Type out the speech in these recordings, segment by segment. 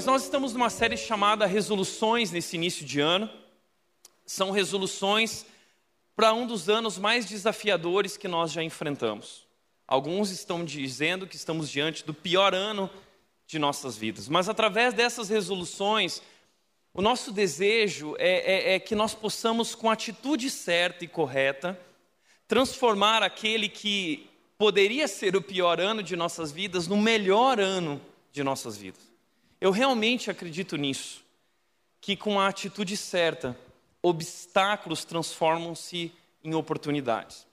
Mas nós estamos numa série chamada Resoluções nesse início de ano. São resoluções para um dos anos mais desafiadores que nós já enfrentamos. Alguns estão dizendo que estamos diante do pior ano de nossas vidas, mas através dessas resoluções, o nosso desejo é, é, é que nós possamos, com a atitude certa e correta, transformar aquele que poderia ser o pior ano de nossas vidas no melhor ano de nossas vidas. Eu realmente acredito nisso, que com a atitude certa, obstáculos transformam-se em oportunidades.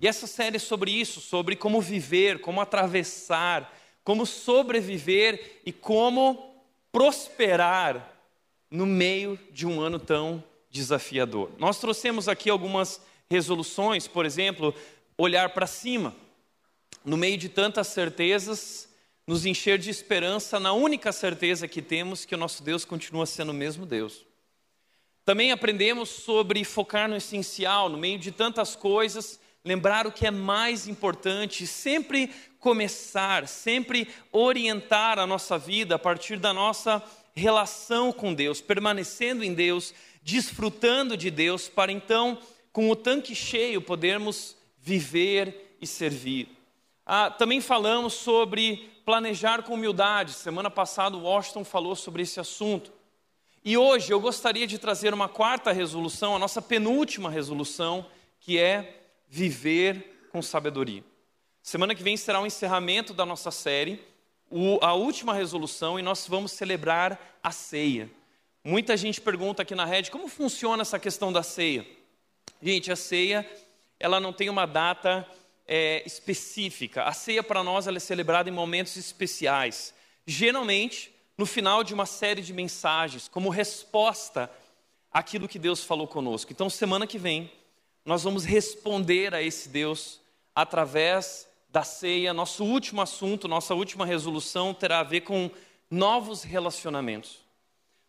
E essa série é sobre isso, sobre como viver, como atravessar, como sobreviver e como prosperar no meio de um ano tão desafiador. Nós trouxemos aqui algumas resoluções, por exemplo, olhar para cima. No meio de tantas certezas, nos encher de esperança na única certeza que temos que o nosso Deus continua sendo o mesmo Deus. Também aprendemos sobre focar no essencial, no meio de tantas coisas, lembrar o que é mais importante, sempre começar, sempre orientar a nossa vida a partir da nossa relação com Deus, permanecendo em Deus, desfrutando de Deus, para então, com o tanque cheio, podermos viver e servir. Ah, também falamos sobre planejar com humildade. Semana passada o Washington falou sobre esse assunto. E hoje eu gostaria de trazer uma quarta resolução, a nossa penúltima resolução, que é viver com sabedoria. Semana que vem será o encerramento da nossa série, a última resolução, e nós vamos celebrar a ceia. Muita gente pergunta aqui na rede como funciona essa questão da ceia. Gente, a ceia ela não tem uma data é, específica. A ceia para nós ela é celebrada em momentos especiais. Geralmente no final de uma série de mensagens, como resposta àquilo que Deus falou conosco. Então, semana que vem, nós vamos responder a esse Deus através da ceia. Nosso último assunto, nossa última resolução terá a ver com novos relacionamentos.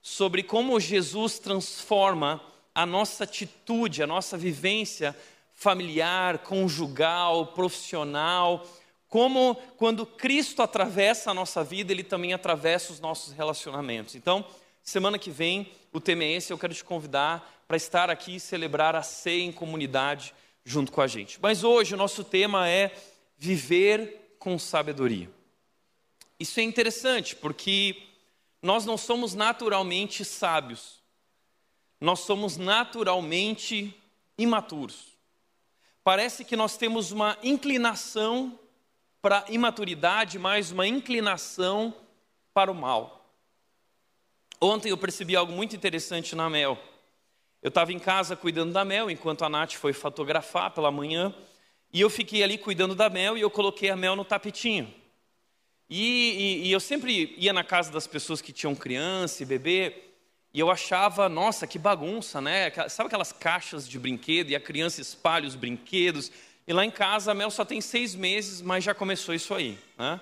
Sobre como Jesus transforma a nossa atitude, a nossa vivência familiar, conjugal, profissional, como quando Cristo atravessa a nossa vida, Ele também atravessa os nossos relacionamentos. Então, semana que vem, o tema é esse, eu quero te convidar para estar aqui e celebrar a ceia em comunidade junto com a gente. Mas hoje o nosso tema é viver com sabedoria. Isso é interessante porque nós não somos naturalmente sábios, nós somos naturalmente imaturos. Parece que nós temos uma inclinação para imaturidade, mais uma inclinação para o mal. Ontem eu percebi algo muito interessante na Mel. Eu estava em casa cuidando da Mel, enquanto a Nath foi fotografar pela manhã, e eu fiquei ali cuidando da Mel e eu coloquei a Mel no tapetinho. E, e, e eu sempre ia na casa das pessoas que tinham criança e bebê, e eu achava, nossa, que bagunça, né? Sabe aquelas caixas de brinquedo e a criança espalha os brinquedos? E lá em casa a Mel só tem seis meses, mas já começou isso aí. Né?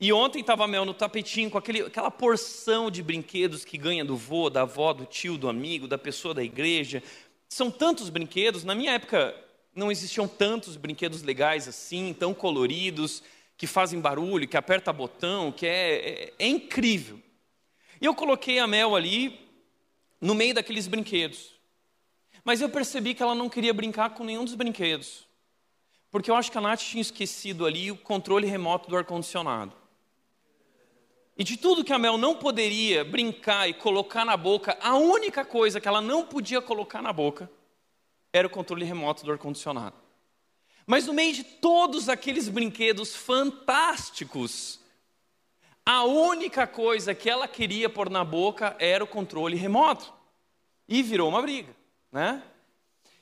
E ontem estava a Mel no tapetinho com aquele, aquela porção de brinquedos que ganha do vô, da avó, do tio, do amigo, da pessoa da igreja. São tantos brinquedos. Na minha época não existiam tantos brinquedos legais assim, tão coloridos, que fazem barulho, que aperta botão, que é, é, é incrível. E eu coloquei a Mel ali no meio daqueles brinquedos. Mas eu percebi que ela não queria brincar com nenhum dos brinquedos. Porque eu acho que a Nath tinha esquecido ali o controle remoto do ar-condicionado. E de tudo que a Mel não poderia brincar e colocar na boca, a única coisa que ela não podia colocar na boca era o controle remoto do ar-condicionado. Mas no meio de todos aqueles brinquedos fantásticos, a única coisa que ela queria pôr na boca era o controle remoto. E virou uma briga, né?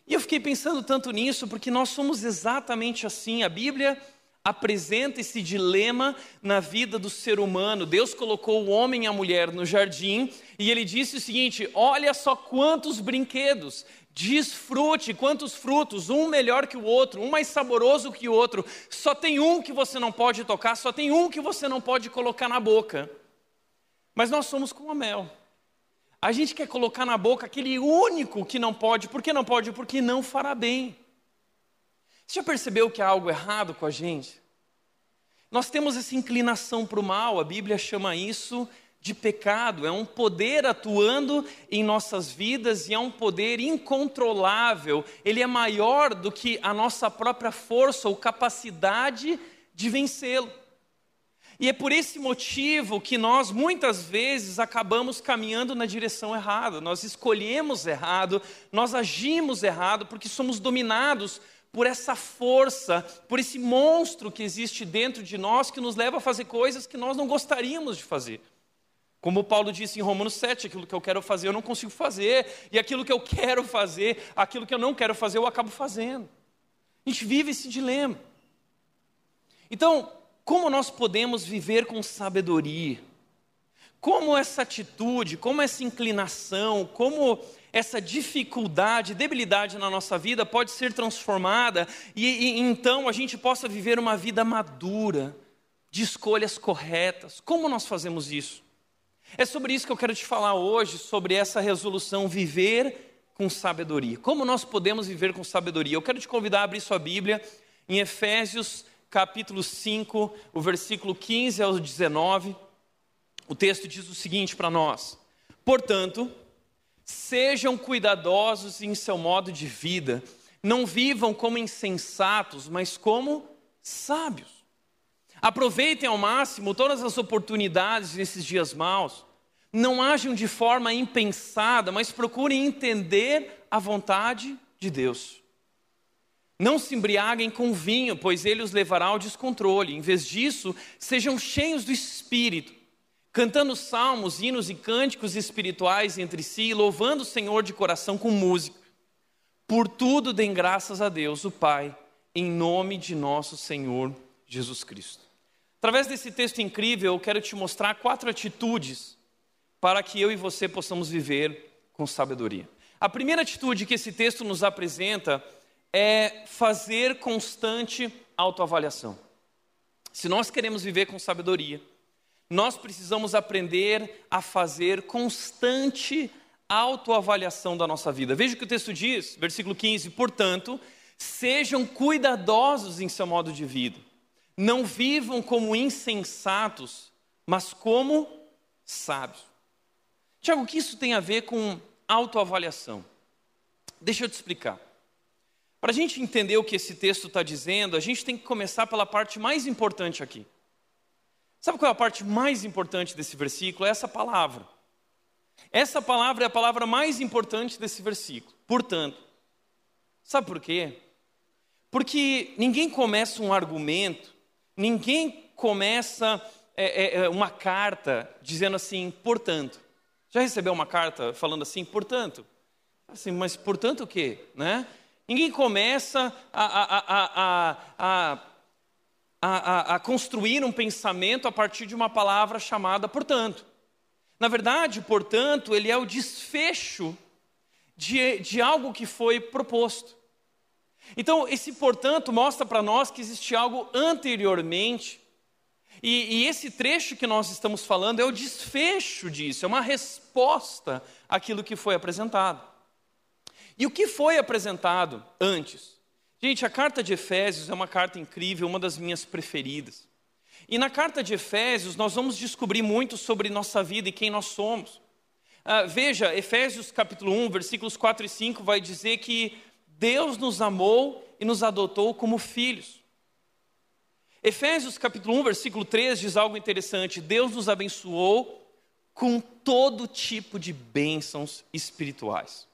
E eu fiquei pensando tanto nisso, porque nós somos exatamente assim. A Bíblia apresenta esse dilema na vida do ser humano. Deus colocou o homem e a mulher no jardim e ele disse o seguinte: Olha só quantos brinquedos, desfrute quantos frutos, um melhor que o outro, um mais saboroso que o outro. Só tem um que você não pode tocar, só tem um que você não pode colocar na boca. Mas nós somos como a mel. A gente quer colocar na boca aquele único que não pode. Por que não pode? Porque não fará bem. Você já percebeu que há algo errado com a gente? Nós temos essa inclinação para o mal, a Bíblia chama isso de pecado, é um poder atuando em nossas vidas e é um poder incontrolável. Ele é maior do que a nossa própria força ou capacidade de vencê-lo. E é por esse motivo que nós muitas vezes acabamos caminhando na direção errada, nós escolhemos errado, nós agimos errado porque somos dominados por essa força, por esse monstro que existe dentro de nós que nos leva a fazer coisas que nós não gostaríamos de fazer. Como Paulo disse em Romanos 7, aquilo que eu quero fazer eu não consigo fazer, e aquilo que eu quero fazer, aquilo que eu não quero fazer eu acabo fazendo. A gente vive esse dilema. Então, como nós podemos viver com sabedoria? Como essa atitude, como essa inclinação, como essa dificuldade, debilidade na nossa vida pode ser transformada e, e então a gente possa viver uma vida madura, de escolhas corretas. Como nós fazemos isso? É sobre isso que eu quero te falar hoje, sobre essa resolução viver com sabedoria. Como nós podemos viver com sabedoria? Eu quero te convidar a abrir sua Bíblia em Efésios capítulo 5, o versículo 15 ao 19, o texto diz o seguinte para nós: Portanto, sejam cuidadosos em seu modo de vida, não vivam como insensatos, mas como sábios. Aproveitem ao máximo todas as oportunidades nesses dias maus. Não ajam de forma impensada, mas procurem entender a vontade de Deus. Não se embriaguem com vinho, pois ele os levará ao descontrole. Em vez disso, sejam cheios do espírito, cantando salmos, hinos e cânticos espirituais entre si, louvando o Senhor de coração com música. Por tudo deem graças a Deus, o Pai, em nome de nosso Senhor Jesus Cristo. Através desse texto incrível, eu quero te mostrar quatro atitudes para que eu e você possamos viver com sabedoria. A primeira atitude que esse texto nos apresenta é fazer constante autoavaliação. Se nós queremos viver com sabedoria, nós precisamos aprender a fazer constante autoavaliação da nossa vida. Veja o que o texto diz, versículo 15: portanto, sejam cuidadosos em seu modo de vida, não vivam como insensatos, mas como sábios. Tiago, o que isso tem a ver com autoavaliação? Deixa eu te explicar. Para a gente entender o que esse texto está dizendo, a gente tem que começar pela parte mais importante aqui. Sabe qual é a parte mais importante desse versículo? É essa palavra. Essa palavra é a palavra mais importante desse versículo. Portanto, sabe por quê? Porque ninguém começa um argumento, ninguém começa é, é, é uma carta dizendo assim, portanto. Já recebeu uma carta falando assim, portanto? Assim, mas portanto o quê? Né? Ninguém começa a, a, a, a, construir um pensamento a partir de uma palavra chamada portanto. Na verdade, portanto, ele é o desfecho de, de algo que foi proposto. Então, esse portanto mostra para nós que existe algo anteriormente, e, e, esse trecho que nós estamos falando é o desfecho disso, é uma resposta àquilo que foi apresentado. E o que foi apresentado antes? Gente, a carta de Efésios é uma carta incrível, uma das minhas preferidas. E na carta de Efésios nós vamos descobrir muito sobre nossa vida e quem nós somos. Ah, veja, Efésios capítulo 1, versículos 4 e 5 vai dizer que Deus nos amou e nos adotou como filhos. Efésios capítulo 1, versículo 3 diz algo interessante: Deus nos abençoou com todo tipo de bênçãos espirituais.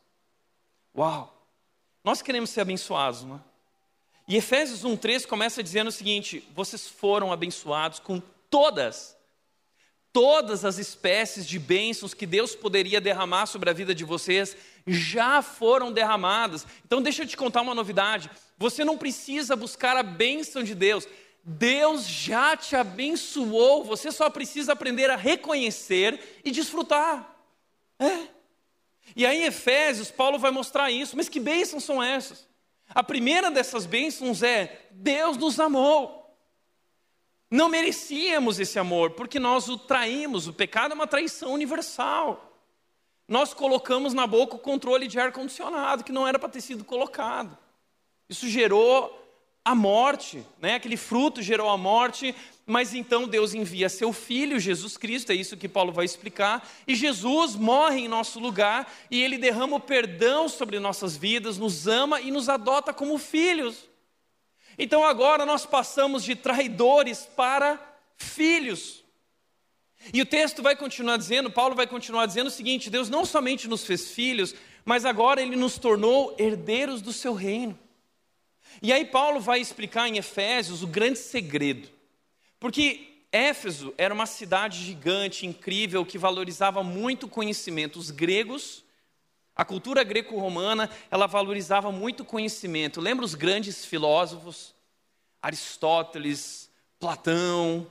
Uau! Nós queremos ser abençoados, não é? E Efésios 1,3 começa dizendo o seguinte: vocês foram abençoados com todas, todas as espécies de bênçãos que Deus poderia derramar sobre a vida de vocês, já foram derramadas. Então, deixa eu te contar uma novidade: você não precisa buscar a bênção de Deus, Deus já te abençoou, você só precisa aprender a reconhecer e desfrutar. É. E aí em Efésios, Paulo vai mostrar isso. Mas que bênçãos são essas? A primeira dessas bênçãos é: Deus nos amou. Não merecíamos esse amor, porque nós o traímos. O pecado é uma traição universal. Nós colocamos na boca o controle de ar-condicionado, que não era para ter sido colocado. Isso gerou a morte, né? aquele fruto gerou a morte, mas então Deus envia seu filho, Jesus Cristo, é isso que Paulo vai explicar, e Jesus morre em nosso lugar e ele derrama o perdão sobre nossas vidas, nos ama e nos adota como filhos. Então agora nós passamos de traidores para filhos. E o texto vai continuar dizendo, Paulo vai continuar dizendo o seguinte: Deus não somente nos fez filhos, mas agora ele nos tornou herdeiros do seu reino. E aí Paulo vai explicar em Efésios o grande segredo. Porque Éfeso era uma cidade gigante, incrível, que valorizava muito conhecimento. Os gregos, a cultura greco-romana, ela valorizava muito conhecimento. Lembra os grandes filósofos? Aristóteles, Platão,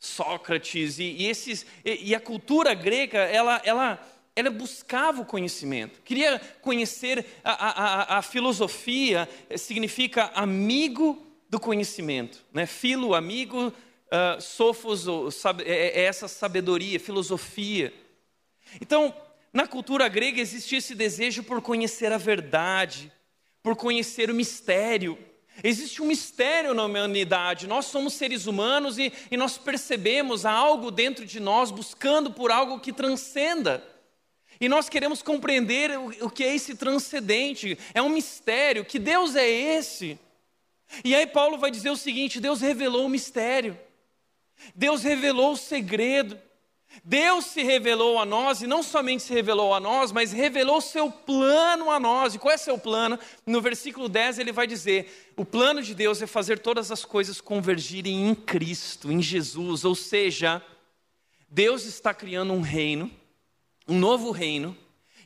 Sócrates e, e esses e, e, a cultura grega ela, ela, ela buscava o conhecimento, queria conhecer a, a, a filosofia significa amigo do conhecimento, né? Filo, amigo, uh, sofos, é, é essa sabedoria, filosofia. Então, na cultura grega existia esse desejo por conhecer a verdade, por conhecer o mistério. Existe um mistério na humanidade. Nós somos seres humanos e, e nós percebemos algo dentro de nós buscando por algo que transcenda. E nós queremos compreender o, o que é esse transcendente. É um mistério. Que Deus é esse? E aí Paulo vai dizer o seguinte: Deus revelou o mistério. Deus revelou o segredo. Deus se revelou a nós, e não somente se revelou a nós, mas revelou seu plano a nós. E qual é seu plano? No versículo 10 ele vai dizer: o plano de Deus é fazer todas as coisas convergirem em Cristo, em Jesus. Ou seja, Deus está criando um reino, um novo reino,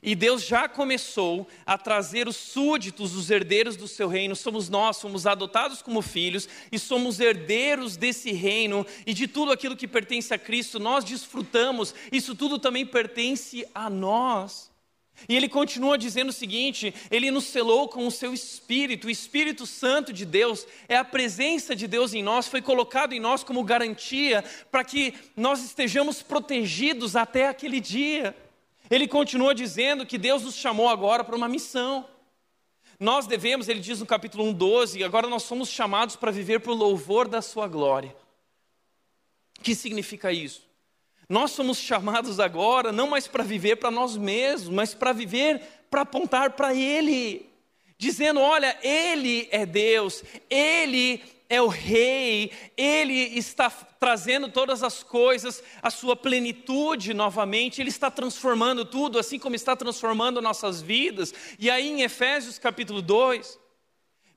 e Deus já começou a trazer os súditos, os herdeiros do seu reino. Somos nós, somos adotados como filhos e somos herdeiros desse reino e de tudo aquilo que pertence a Cristo. Nós desfrutamos, isso tudo também pertence a nós. E ele continua dizendo o seguinte: ele nos selou com o seu Espírito, o Espírito Santo de Deus, é a presença de Deus em nós, foi colocado em nós como garantia para que nós estejamos protegidos até aquele dia. Ele continua dizendo que Deus nos chamou agora para uma missão. Nós devemos, ele diz no capítulo 1, 12, agora nós somos chamados para viver para o louvor da Sua glória. O que significa isso? Nós somos chamados agora não mais para viver para nós mesmos, mas para viver para apontar para Ele, dizendo: olha, Ele é Deus, Ele é o Rei, Ele está trazendo todas as coisas, a sua plenitude novamente, Ele está transformando tudo, assim como está transformando nossas vidas. E aí em Efésios capítulo 2,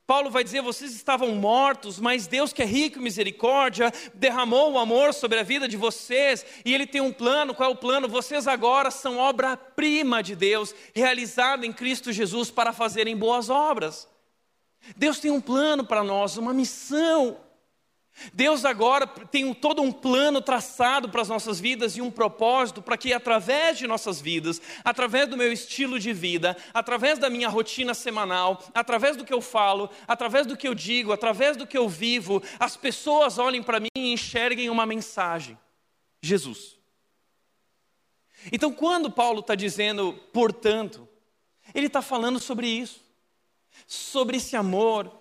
Paulo vai dizer: vocês estavam mortos, mas Deus, que é rico em misericórdia, derramou o amor sobre a vida de vocês, e Ele tem um plano. Qual é o plano? Vocês agora são obra-prima de Deus, realizada em Cristo Jesus para fazerem boas obras. Deus tem um plano para nós, uma missão. Deus agora tem todo um plano traçado para as nossas vidas e um propósito para que, através de nossas vidas, através do meu estilo de vida, através da minha rotina semanal, através do que eu falo, através do que eu digo, através do que eu vivo, as pessoas olhem para mim e enxerguem uma mensagem: Jesus. Então, quando Paulo está dizendo, portanto, ele está falando sobre isso sobre esse amor,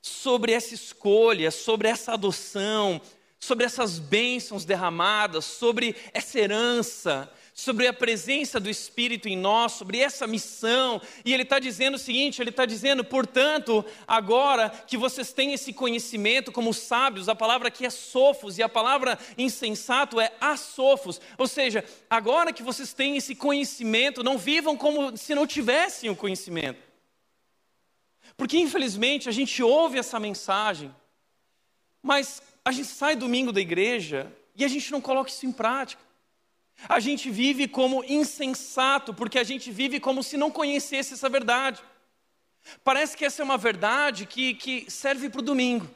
sobre essa escolha, sobre essa adoção, sobre essas bênçãos derramadas, sobre essa herança, sobre a presença do Espírito em nós, sobre essa missão. E ele está dizendo o seguinte: ele está dizendo, portanto, agora que vocês têm esse conhecimento como sábios, a palavra aqui é sofos e a palavra insensato é asofos. Ou seja, agora que vocês têm esse conhecimento, não vivam como se não tivessem o conhecimento. Porque infelizmente a gente ouve essa mensagem, mas a gente sai domingo da igreja e a gente não coloca isso em prática. A gente vive como insensato, porque a gente vive como se não conhecesse essa verdade. Parece que essa é uma verdade que, que serve para o domingo.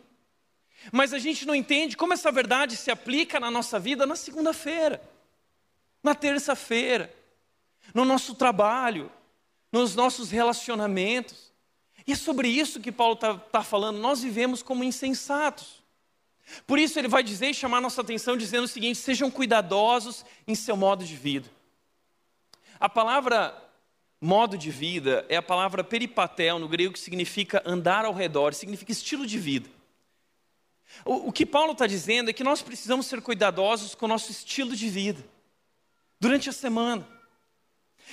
Mas a gente não entende como essa verdade se aplica na nossa vida na segunda-feira, na terça-feira, no nosso trabalho, nos nossos relacionamentos. E é sobre isso que Paulo está tá falando. Nós vivemos como insensatos. Por isso ele vai dizer e chamar nossa atenção dizendo o seguinte: sejam cuidadosos em seu modo de vida. A palavra modo de vida é a palavra peripatel, no grego, que significa andar ao redor, significa estilo de vida. O, o que Paulo está dizendo é que nós precisamos ser cuidadosos com o nosso estilo de vida durante a semana.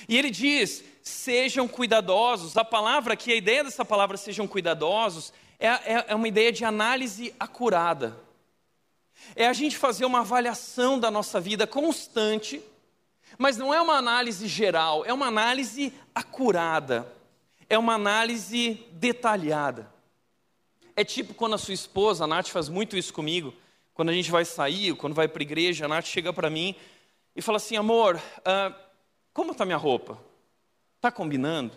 E ele diz: sejam cuidadosos. A palavra aqui, a ideia dessa palavra, sejam cuidadosos, é, é, é uma ideia de análise acurada. É a gente fazer uma avaliação da nossa vida constante, mas não é uma análise geral, é uma análise acurada, é uma análise detalhada. É tipo quando a sua esposa, a Nath faz muito isso comigo, quando a gente vai sair, quando vai para a igreja, a Nath chega para mim e fala assim: amor, uh, como está minha roupa? Está combinando?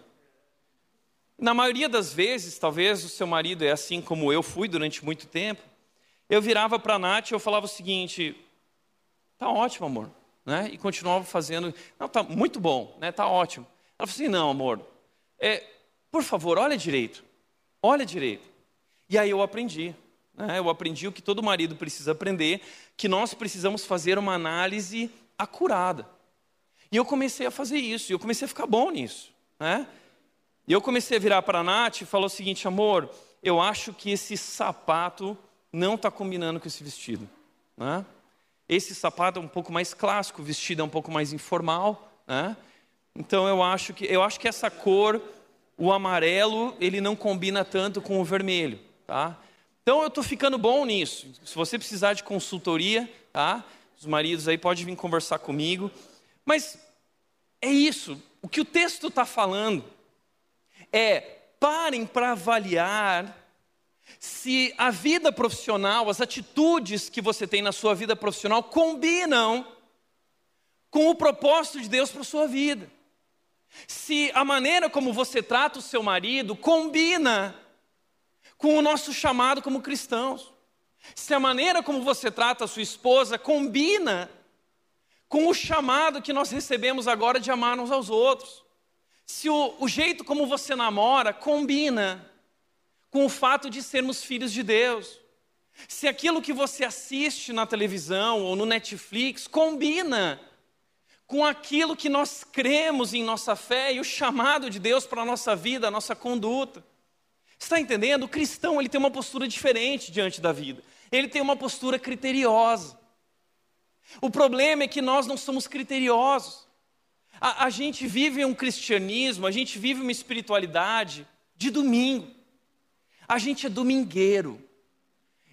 Na maioria das vezes, talvez o seu marido é assim como eu fui durante muito tempo, eu virava para a Nath e eu falava o seguinte: tá ótimo, amor. Né? E continuava fazendo, não, tá muito bom, né? tá ótimo. Ela falou assim: não, amor, é, por favor, olha direito, olha direito. E aí eu aprendi, né? eu aprendi o que todo marido precisa aprender, que nós precisamos fazer uma análise acurada. E eu comecei a fazer isso, e eu comecei a ficar bom nisso. Né? E eu comecei a virar para a Nath e falar o seguinte, amor, eu acho que esse sapato não está combinando com esse vestido. Né? Esse sapato é um pouco mais clássico, o vestido é um pouco mais informal. Né? Então eu acho que eu acho que essa cor, o amarelo, ele não combina tanto com o vermelho. Tá? Então eu estou ficando bom nisso. Se você precisar de consultoria, tá? os maridos aí podem vir conversar comigo. Mas é isso. O que o texto está falando é parem para avaliar se a vida profissional, as atitudes que você tem na sua vida profissional combinam com o propósito de Deus para a sua vida. Se a maneira como você trata o seu marido combina com o nosso chamado como cristãos. Se a maneira como você trata a sua esposa combina com o chamado que nós recebemos agora de amar uns aos outros. Se o, o jeito como você namora combina com o fato de sermos filhos de Deus. Se aquilo que você assiste na televisão ou no Netflix combina com aquilo que nós cremos em nossa fé e o chamado de Deus para a nossa vida, a nossa conduta. Está entendendo? O cristão ele tem uma postura diferente diante da vida. Ele tem uma postura criteriosa. O problema é que nós não somos criteriosos. A, a gente vive um cristianismo, a gente vive uma espiritualidade de domingo. A gente é domingueiro.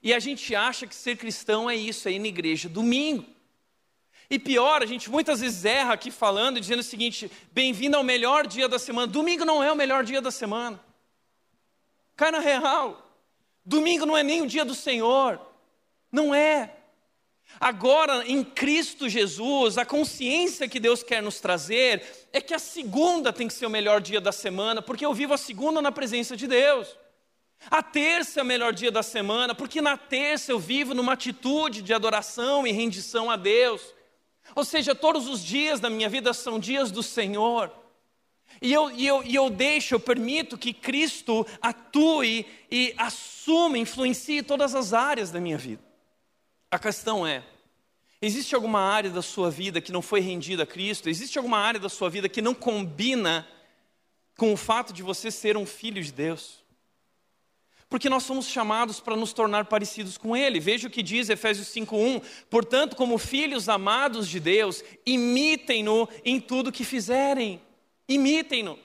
E a gente acha que ser cristão é isso, é ir na igreja domingo. E pior, a gente muitas vezes erra aqui falando, dizendo o seguinte: bem-vindo ao melhor dia da semana. Domingo não é o melhor dia da semana. Cai na real. Domingo não é nem o dia do Senhor. Não é. Agora, em Cristo Jesus, a consciência que Deus quer nos trazer é que a segunda tem que ser o melhor dia da semana, porque eu vivo a segunda na presença de Deus. A terça é o melhor dia da semana, porque na terça eu vivo numa atitude de adoração e rendição a Deus. Ou seja, todos os dias da minha vida são dias do Senhor. E eu, e, eu, e eu deixo, eu permito que Cristo atue e assuma, influencie todas as áreas da minha vida. A questão é: existe alguma área da sua vida que não foi rendida a Cristo? Existe alguma área da sua vida que não combina com o fato de você ser um filho de Deus? Porque nós somos chamados para nos tornar parecidos com Ele. Veja o que diz Efésios 5:1. Portanto, como filhos amados de Deus, imitem-no em tudo que fizerem. Imitem-no.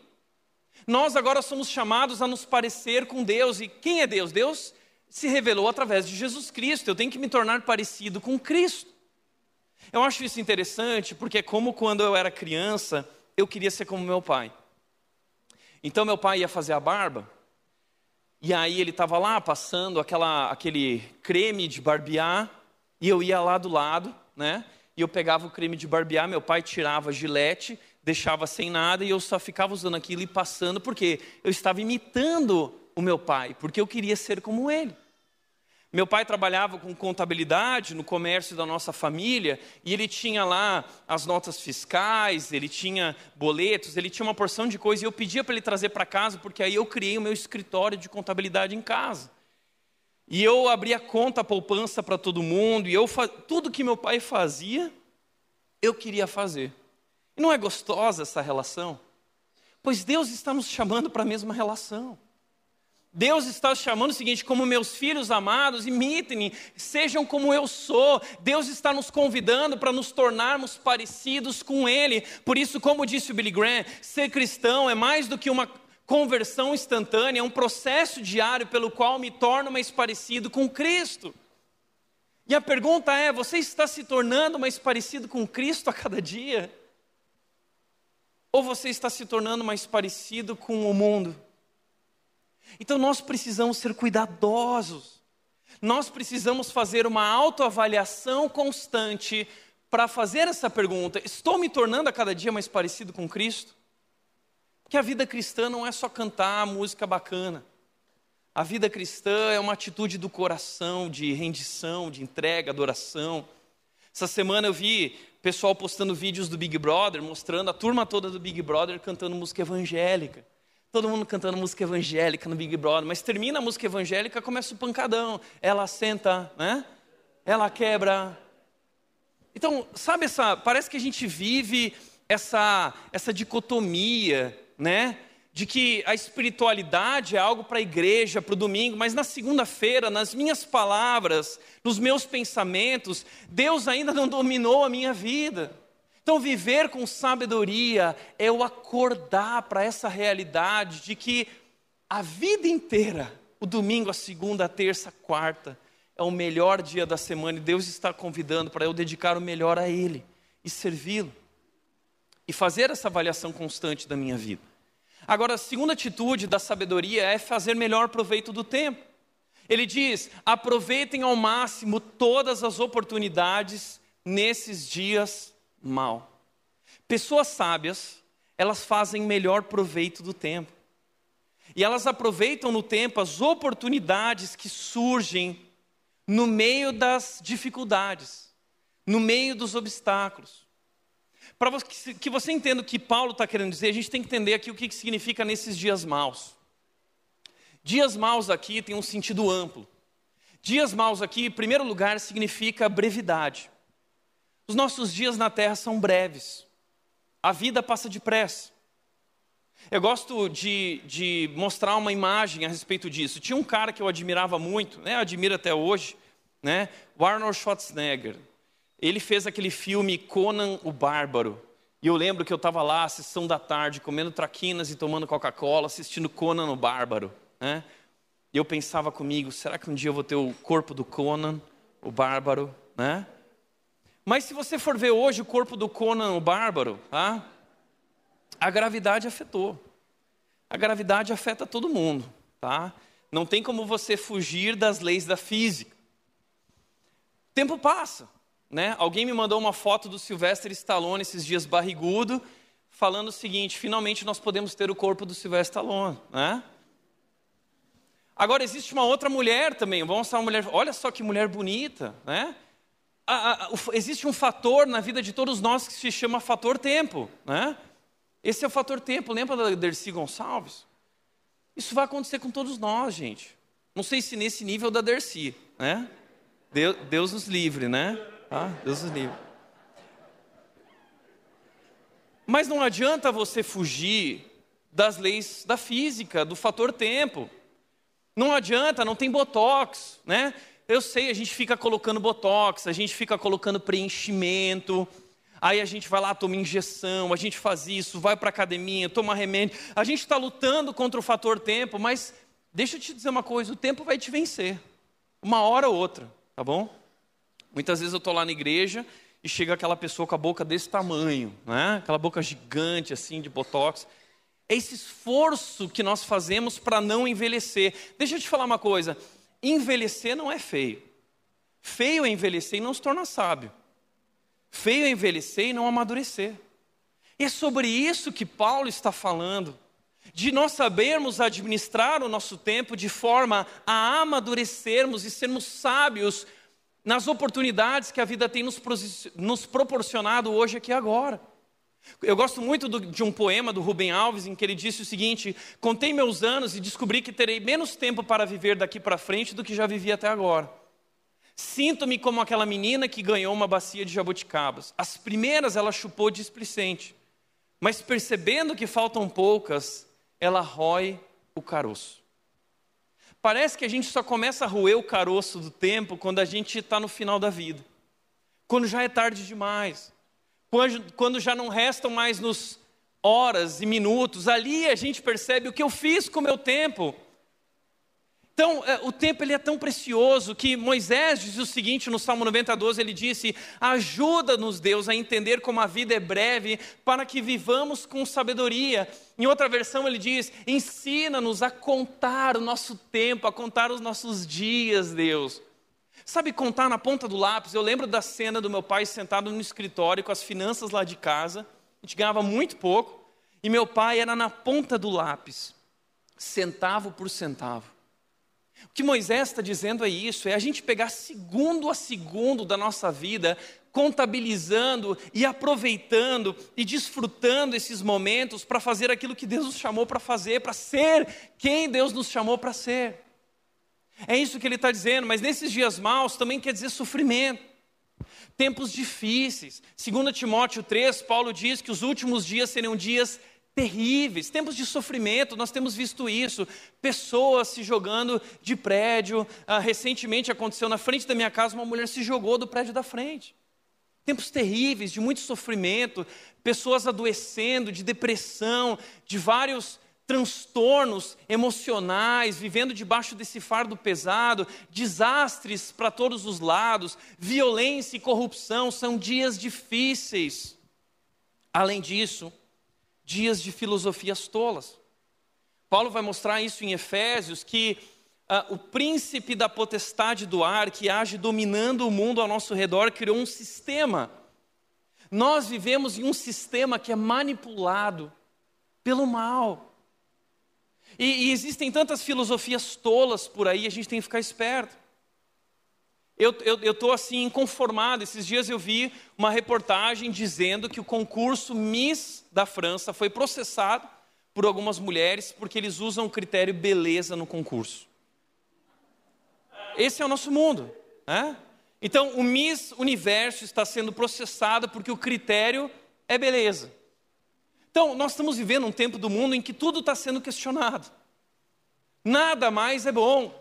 Nós agora somos chamados a nos parecer com Deus. E quem é Deus? Deus se revelou através de Jesus Cristo. Eu tenho que me tornar parecido com Cristo. Eu acho isso interessante porque é como quando eu era criança, eu queria ser como meu pai. Então meu pai ia fazer a barba e aí ele estava lá passando aquela, aquele creme de barbear, e eu ia lá do lado, né? E eu pegava o creme de barbear, meu pai tirava a gilete, deixava sem nada, e eu só ficava usando aquilo e passando, porque eu estava imitando o meu pai, porque eu queria ser como ele. Meu pai trabalhava com contabilidade no comércio da nossa família e ele tinha lá as notas fiscais, ele tinha boletos, ele tinha uma porção de coisa e eu pedia para ele trazer para casa porque aí eu criei o meu escritório de contabilidade em casa. E eu abria conta, poupança para todo mundo e eu tudo que meu pai fazia, eu queria fazer. E não é gostosa essa relação? Pois Deus está nos chamando para a mesma relação. Deus está chamando o seguinte: como meus filhos amados, imitem-me, sejam como eu sou. Deus está nos convidando para nos tornarmos parecidos com Ele. Por isso, como disse o Billy Graham, ser cristão é mais do que uma conversão instantânea, é um processo diário pelo qual me torno mais parecido com Cristo. E a pergunta é: você está se tornando mais parecido com Cristo a cada dia? Ou você está se tornando mais parecido com o mundo? Então nós precisamos ser cuidadosos. Nós precisamos fazer uma autoavaliação constante para fazer essa pergunta: estou me tornando a cada dia mais parecido com Cristo? Porque a vida cristã não é só cantar música bacana. A vida cristã é uma atitude do coração, de rendição, de entrega, adoração. Essa semana eu vi pessoal postando vídeos do Big Brother, mostrando a turma toda do Big Brother cantando música evangélica. Todo mundo cantando música evangélica no Big Brother, mas termina a música evangélica, começa o pancadão. Ela senta, né? Ela quebra. Então, sabe essa, parece que a gente vive essa essa dicotomia, né? de que a espiritualidade é algo para a igreja, para o domingo, mas na segunda-feira, nas minhas palavras, nos meus pensamentos, Deus ainda não dominou a minha vida. Então, viver com sabedoria é o acordar para essa realidade de que a vida inteira, o domingo, a segunda, a terça, a quarta, é o melhor dia da semana e Deus está convidando para eu dedicar o melhor a Ele e servi-lo e fazer essa avaliação constante da minha vida. Agora, a segunda atitude da sabedoria é fazer melhor proveito do tempo. Ele diz: aproveitem ao máximo todas as oportunidades nesses dias mal. Pessoas sábias, elas fazem melhor proveito do tempo. E elas aproveitam no tempo as oportunidades que surgem no meio das dificuldades, no meio dos obstáculos. Para que você entenda o que Paulo está querendo dizer, a gente tem que entender aqui o que significa nesses dias maus. Dias maus aqui tem um sentido amplo. Dias maus aqui, em primeiro lugar, significa brevidade. Os nossos dias na terra são breves. A vida passa depressa. Eu gosto de, de, mostrar uma imagem a respeito disso. Tinha um cara que eu admirava muito, né, admiro até hoje, né, o Arnold Schwarzenegger. Ele fez aquele filme Conan o Bárbaro. E eu lembro que eu estava lá, a sessão da tarde, comendo traquinas e tomando Coca-Cola, assistindo Conan o Bárbaro. Né? E eu pensava comigo, será que um dia eu vou ter o corpo do Conan, o Bárbaro? Né? Mas se você for ver hoje o corpo do Conan o Bárbaro, tá? a gravidade afetou. A gravidade afeta todo mundo. Tá? Não tem como você fugir das leis da física. Tempo passa. Né? Alguém me mandou uma foto do Sylvester Stallone esses dias barrigudo, falando o seguinte: finalmente nós podemos ter o corpo do Sylvester Stallone. Né? Agora existe uma outra mulher também. Vamos mostrar uma mulher. Olha só que mulher bonita, né? Existe um fator na vida de todos nós que se chama fator tempo, né? Esse é o fator tempo. Lembra da Dercy Gonçalves? Isso vai acontecer com todos nós, gente. Não sei se nesse nível da Dercy, né? Deus, Deus nos livre, né? Ah, Deus nos livre. Mas não adianta você fugir das leis da física, do fator tempo. Não adianta, não tem botox, né? Eu sei, a gente fica colocando botox, a gente fica colocando preenchimento, aí a gente vai lá, toma injeção, a gente faz isso, vai para academia, toma remédio. A gente está lutando contra o fator tempo, mas deixa eu te dizer uma coisa: o tempo vai te vencer, uma hora ou outra, tá bom? Muitas vezes eu estou lá na igreja e chega aquela pessoa com a boca desse tamanho, né? aquela boca gigante assim de botox. É esse esforço que nós fazemos para não envelhecer. Deixa eu te falar uma coisa: envelhecer não é feio. Feio é envelhecer e não se torna sábio. Feio é envelhecer e não amadurecer. E é sobre isso que Paulo está falando. De nós sabermos administrar o nosso tempo de forma a amadurecermos e sermos sábios nas oportunidades que a vida tem nos, nos proporcionado hoje aqui agora. Eu gosto muito do, de um poema do Rubem Alves em que ele disse o seguinte: Contei meus anos e descobri que terei menos tempo para viver daqui para frente do que já vivi até agora. Sinto-me como aquela menina que ganhou uma bacia de jabuticabas. As primeiras ela chupou displicente, mas percebendo que faltam poucas, ela rói o caroço. Parece que a gente só começa a roer o caroço do tempo quando a gente está no final da vida, quando já é tarde demais, quando, já não restam mais nos horas e minutos, ali a gente percebe o que eu fiz com o meu tempo. Então, é, o tempo ele é tão precioso que Moisés diz o seguinte no Salmo 92, ele disse: "Ajuda-nos, Deus, a entender como a vida é breve, para que vivamos com sabedoria". Em outra versão ele diz: "Ensina-nos a contar o nosso tempo, a contar os nossos dias, Deus". Sabe contar na ponta do lápis? Eu lembro da cena do meu pai sentado no escritório com as finanças lá de casa. A gente ganhava muito pouco e meu pai era na ponta do lápis, centavo por centavo. O que Moisés está dizendo é isso: é a gente pegar segundo a segundo da nossa vida, contabilizando e aproveitando e desfrutando esses momentos para fazer aquilo que Deus nos chamou para fazer, para ser quem Deus nos chamou para ser. É isso que ele está dizendo, mas nesses dias maus também quer dizer sofrimento, tempos difíceis. Segundo Timóteo 3, Paulo diz que os últimos dias serão dias terríveis, tempos de sofrimento, nós temos visto isso, pessoas se jogando de prédio. Ah, recentemente aconteceu na frente da minha casa, uma mulher se jogou do prédio da frente. Tempos terríveis, de muito sofrimento, pessoas adoecendo, de depressão, de vários transtornos emocionais, vivendo debaixo desse fardo pesado, desastres para todos os lados, violência e corrupção, são dias difíceis. Além disso, dias de filosofias tolas. Paulo vai mostrar isso em Efésios, que uh, o príncipe da potestade do ar, que age dominando o mundo ao nosso redor, criou um sistema. Nós vivemos em um sistema que é manipulado pelo mal. E, e existem tantas filosofias tolas por aí, a gente tem que ficar esperto. Eu estou assim inconformado. Esses dias eu vi uma reportagem dizendo que o concurso Miss da França foi processado por algumas mulheres porque eles usam o critério beleza no concurso. Esse é o nosso mundo. Né? Então, o Miss Universo está sendo processado porque o critério é beleza. Então, nós estamos vivendo um tempo do mundo em que tudo está sendo questionado. Nada mais é bom.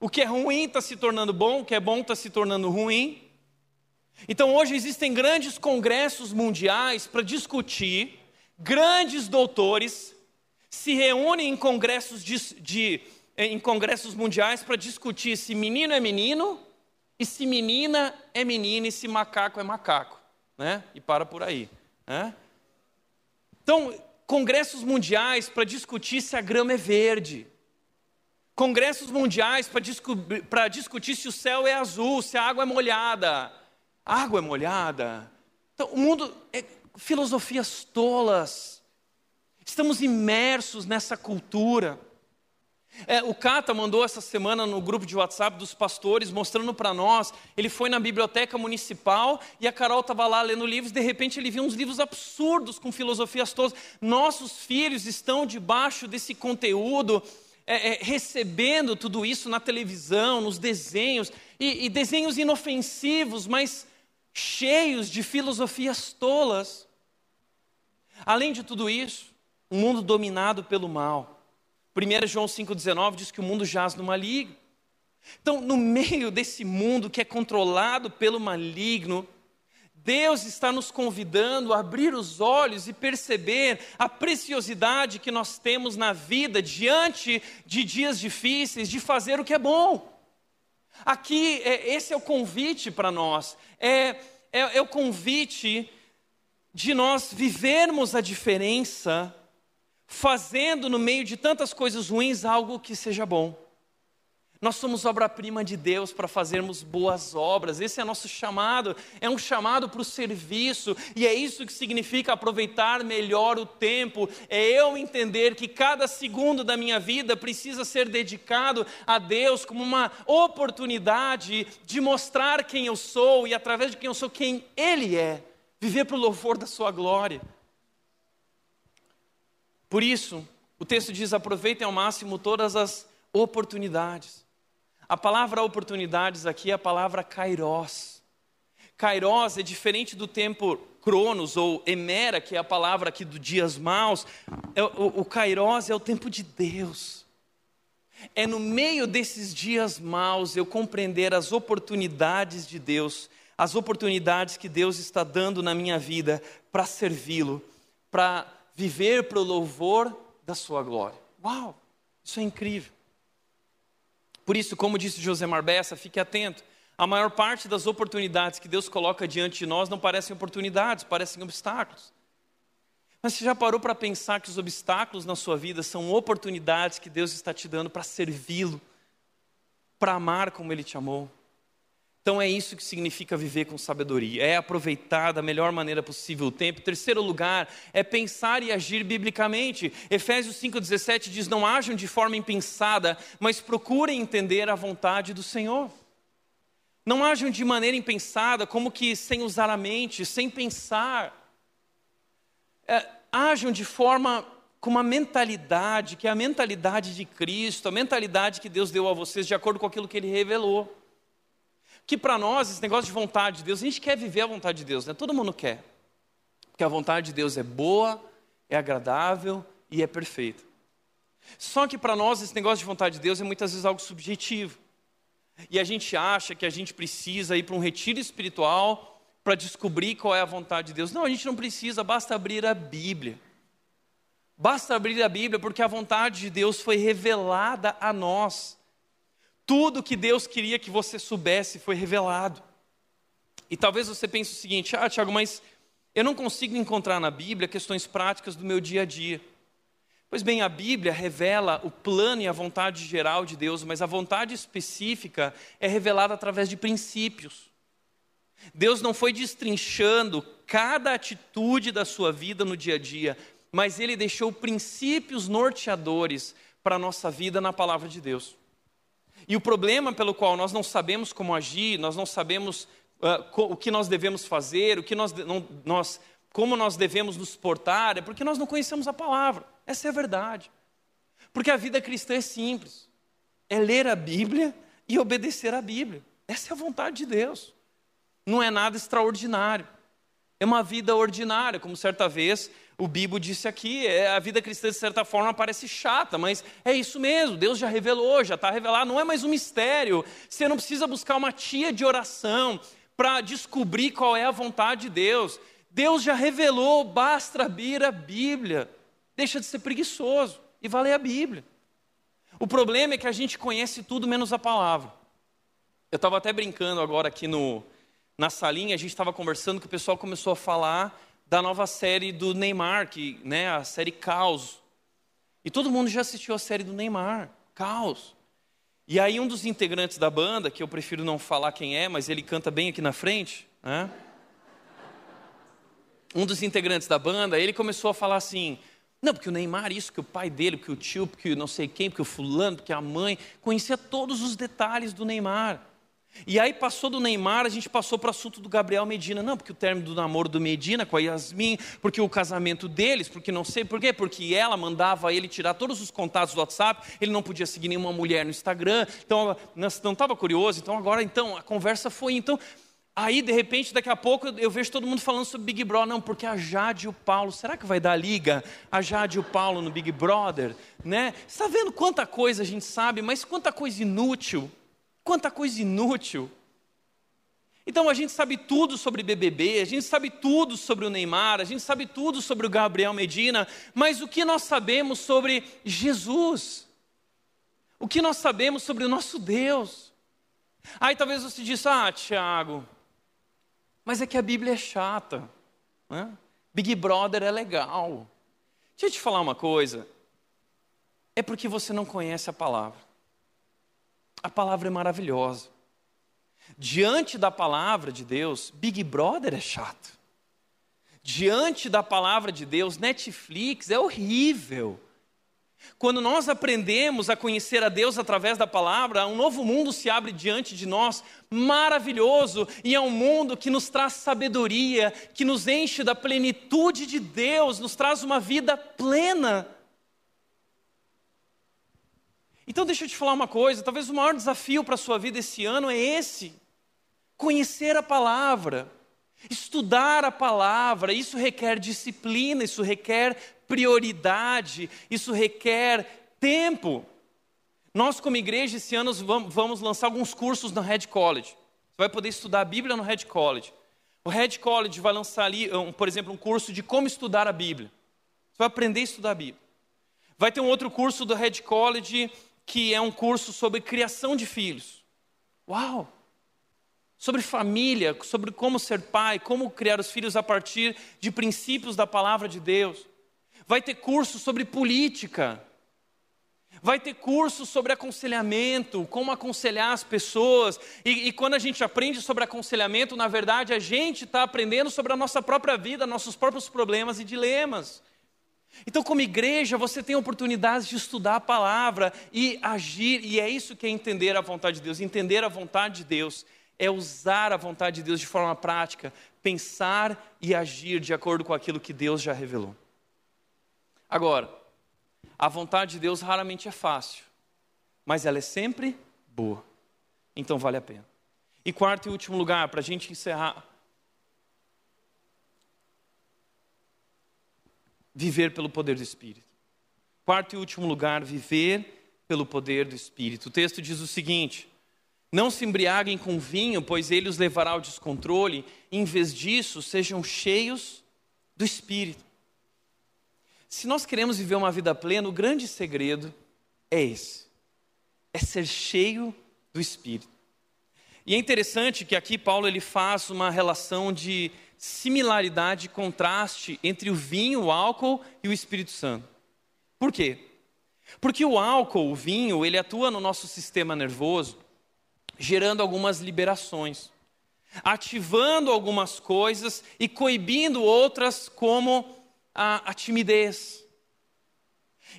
O que é ruim está se tornando bom, o que é bom está se tornando ruim. Então hoje existem grandes congressos mundiais para discutir, grandes doutores se reúnem em congressos, de, de, em congressos mundiais para discutir se menino é menino, e se menina é menina, e se macaco é macaco. Né? E para por aí. Né? Então, congressos mundiais para discutir se a grama é verde congressos mundiais para discutir se o céu é azul, se a água é molhada. A água é molhada. Então, o mundo é filosofias tolas. Estamos imersos nessa cultura. É, o Cata mandou essa semana no grupo de WhatsApp dos pastores, mostrando para nós. Ele foi na biblioteca municipal e a Carol estava lá lendo livros. De repente, ele viu uns livros absurdos com filosofias tolas. Nossos filhos estão debaixo desse conteúdo é, é, recebendo tudo isso na televisão, nos desenhos, e, e desenhos inofensivos, mas cheios de filosofias tolas. Além de tudo isso, um mundo dominado pelo mal. 1 João 5,19 diz que o mundo jaz no maligno. Então, no meio desse mundo que é controlado pelo maligno, Deus está nos convidando a abrir os olhos e perceber a preciosidade que nós temos na vida diante de dias difíceis, de fazer o que é bom. Aqui, é, esse é o convite para nós, é, é, é o convite de nós vivermos a diferença, fazendo no meio de tantas coisas ruins algo que seja bom. Nós somos obra-prima de Deus para fazermos boas obras. Esse é nosso chamado. É um chamado para o serviço. E é isso que significa aproveitar melhor o tempo. É eu entender que cada segundo da minha vida precisa ser dedicado a Deus como uma oportunidade de mostrar quem eu sou e, através de quem eu sou, quem Ele é. Viver para o louvor da Sua glória. Por isso, o texto diz: aproveitem ao máximo todas as oportunidades. A palavra oportunidades aqui é a palavra kairos. Kairos é diferente do tempo Cronos ou Emera, que é a palavra aqui do dias maus, é, o, o Kairos é o tempo de Deus. É no meio desses dias maus eu compreender as oportunidades de Deus, as oportunidades que Deus está dando na minha vida para servi-lo, para viver para o louvor da sua glória. Uau, isso é incrível. Por isso, como disse José Marbessa, fique atento. A maior parte das oportunidades que Deus coloca diante de nós não parecem oportunidades, parecem obstáculos. Mas você já parou para pensar que os obstáculos na sua vida são oportunidades que Deus está te dando para servi-lo, para amar como Ele te amou? Então é isso que significa viver com sabedoria, é aproveitar da melhor maneira possível o tempo. Terceiro lugar, é pensar e agir biblicamente. Efésios 5,17 diz: Não ajam de forma impensada, mas procurem entender a vontade do Senhor. Não ajam de maneira impensada, como que sem usar a mente, sem pensar é, ajam de forma com uma mentalidade, que é a mentalidade de Cristo, a mentalidade que Deus deu a vocês de acordo com aquilo que Ele revelou. Que para nós, esse negócio de vontade de Deus, a gente quer viver a vontade de Deus, né? Todo mundo quer. Porque a vontade de Deus é boa, é agradável e é perfeita. Só que para nós, esse negócio de vontade de Deus é muitas vezes algo subjetivo. E a gente acha que a gente precisa ir para um retiro espiritual para descobrir qual é a vontade de Deus. Não, a gente não precisa, basta abrir a Bíblia. Basta abrir a Bíblia, porque a vontade de Deus foi revelada a nós. Tudo que Deus queria que você soubesse foi revelado. E talvez você pense o seguinte: ah, Tiago, mas eu não consigo encontrar na Bíblia questões práticas do meu dia a dia. Pois bem, a Bíblia revela o plano e a vontade geral de Deus, mas a vontade específica é revelada através de princípios. Deus não foi destrinchando cada atitude da sua vida no dia a dia, mas Ele deixou princípios norteadores para a nossa vida na palavra de Deus. E o problema pelo qual nós não sabemos como agir, nós não sabemos uh, o que nós devemos fazer, o que nós, não, nós, como nós devemos nos portar, é porque nós não conhecemos a palavra. Essa é a verdade. Porque a vida cristã é simples: é ler a Bíblia e obedecer à Bíblia. Essa é a vontade de Deus não é nada extraordinário. É uma vida ordinária, como certa vez o Bibo disse aqui, é, a vida cristã de certa forma parece chata, mas é isso mesmo, Deus já revelou, já está revelado, não é mais um mistério. Você não precisa buscar uma tia de oração para descobrir qual é a vontade de Deus. Deus já revelou, basta abrir a Bíblia. Deixa de ser preguiçoso e vai ler a Bíblia. O problema é que a gente conhece tudo menos a palavra. Eu estava até brincando agora aqui no, na salinha, a gente estava conversando que o pessoal começou a falar da nova série do Neymar, que, né, a série Caos. E todo mundo já assistiu a série do Neymar, Caos. E aí um dos integrantes da banda, que eu prefiro não falar quem é, mas ele canta bem aqui na frente, né? Um dos integrantes da banda, ele começou a falar assim: não, porque o Neymar, isso, que o pai dele, porque o tio, porque não sei quem, porque o fulano, porque a mãe, conhecia todos os detalhes do Neymar. E aí passou do Neymar, a gente passou para o assunto do Gabriel Medina. Não, porque o término do namoro do Medina com a Yasmin, porque o casamento deles, porque não sei por quê, porque ela mandava ele tirar todos os contatos do WhatsApp, ele não podia seguir nenhuma mulher no Instagram, então não estava curioso, então agora então a conversa foi então. Aí, de repente, daqui a pouco eu vejo todo mundo falando sobre Big Brother. Não, porque a Jade e o Paulo, será que vai dar liga? A Jade e o Paulo no Big Brother? Né? Você está vendo quanta coisa a gente sabe, mas quanta coisa inútil Quanta coisa inútil. Então a gente sabe tudo sobre BBB, a gente sabe tudo sobre o Neymar, a gente sabe tudo sobre o Gabriel Medina, mas o que nós sabemos sobre Jesus? O que nós sabemos sobre o nosso Deus? Aí talvez você diz, ah, Tiago, mas é que a Bíblia é chata. Né? Big Brother é legal. Deixa eu te falar uma coisa. É porque você não conhece a palavra. A palavra é maravilhosa. Diante da palavra de Deus, Big Brother é chato. Diante da palavra de Deus, Netflix é horrível. Quando nós aprendemos a conhecer a Deus através da palavra, um novo mundo se abre diante de nós, maravilhoso, e é um mundo que nos traz sabedoria, que nos enche da plenitude de Deus, nos traz uma vida plena. Então deixa eu te falar uma coisa, talvez o maior desafio para a sua vida esse ano é esse: conhecer a palavra. Estudar a palavra, isso requer disciplina, isso requer prioridade, isso requer tempo. Nós, como igreja, esse ano vamos lançar alguns cursos no Red College. Você vai poder estudar a Bíblia no Red College. O Red College vai lançar ali, um, por exemplo, um curso de como estudar a Bíblia. Você vai aprender a estudar a Bíblia. Vai ter um outro curso do Red College que é um curso sobre criação de filhos. Uau! Sobre família, sobre como ser pai, como criar os filhos a partir de princípios da palavra de Deus. Vai ter curso sobre política. Vai ter curso sobre aconselhamento, como aconselhar as pessoas. E, e, quando a gente aprende sobre aconselhamento, na verdade, a gente está aprendendo sobre a nossa própria vida, nossos próprios problemas e dilemas. Então, como igreja, você tem oportunidade de estudar a palavra e agir, e é isso que é entender a vontade de Deus. Entender a vontade de Deus é usar a vontade de Deus de forma prática, pensar e agir de acordo com aquilo que Deus já revelou. Agora, a vontade de Deus raramente é fácil, mas ela é sempre boa. Então vale a pena. E quarto e último lugar, para a gente encerrar viver pelo poder do Espírito. Quarto e último lugar, viver pelo poder do Espírito. O texto diz o seguinte: Não se embriaguem com vinho, pois ele os levará ao descontrole. Em vez disso, sejam cheios do Espírito. Se nós queremos viver uma vida plena, o grande segredo é esse: é ser cheio do Espírito. E é interessante que aqui Paulo ele faz uma relação de similaridade contraste entre o vinho, o álcool e o Espírito Santo. Por quê? Porque o álcool, o vinho, ele atua no nosso sistema nervoso, gerando algumas liberações, ativando algumas coisas e coibindo outras, como a, a timidez.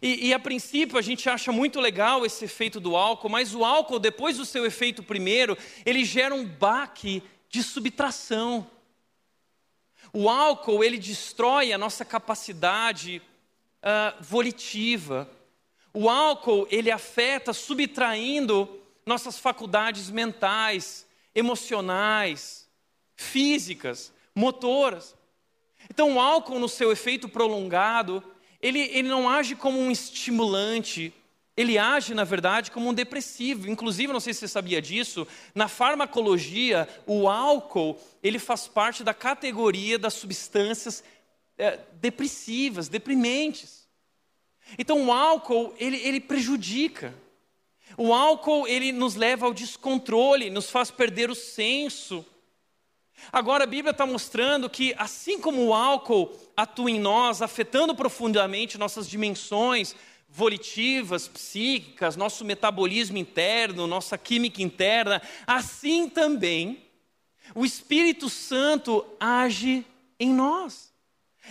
E, e, a princípio a gente acha muito legal esse efeito do álcool, mas o álcool, depois do seu efeito primeiro, ele gera um baque de subtração. O álcool, ele destrói a nossa capacidade uh, volitiva. O álcool, ele afeta subtraindo nossas faculdades mentais, emocionais, físicas, motoras. Então, o álcool, no seu efeito prolongado, ele, ele não age como um estimulante, ele age, na verdade, como um depressivo. Inclusive, não sei se você sabia disso, na farmacologia, o álcool ele faz parte da categoria das substâncias é, depressivas, deprimentes. Então, o álcool ele, ele prejudica. O álcool ele nos leva ao descontrole, nos faz perder o senso. Agora, a Bíblia está mostrando que, assim como o álcool atua em nós, afetando profundamente nossas dimensões, volitivas, psíquicas, nosso metabolismo interno, nossa química interna, assim também o Espírito Santo age em nós,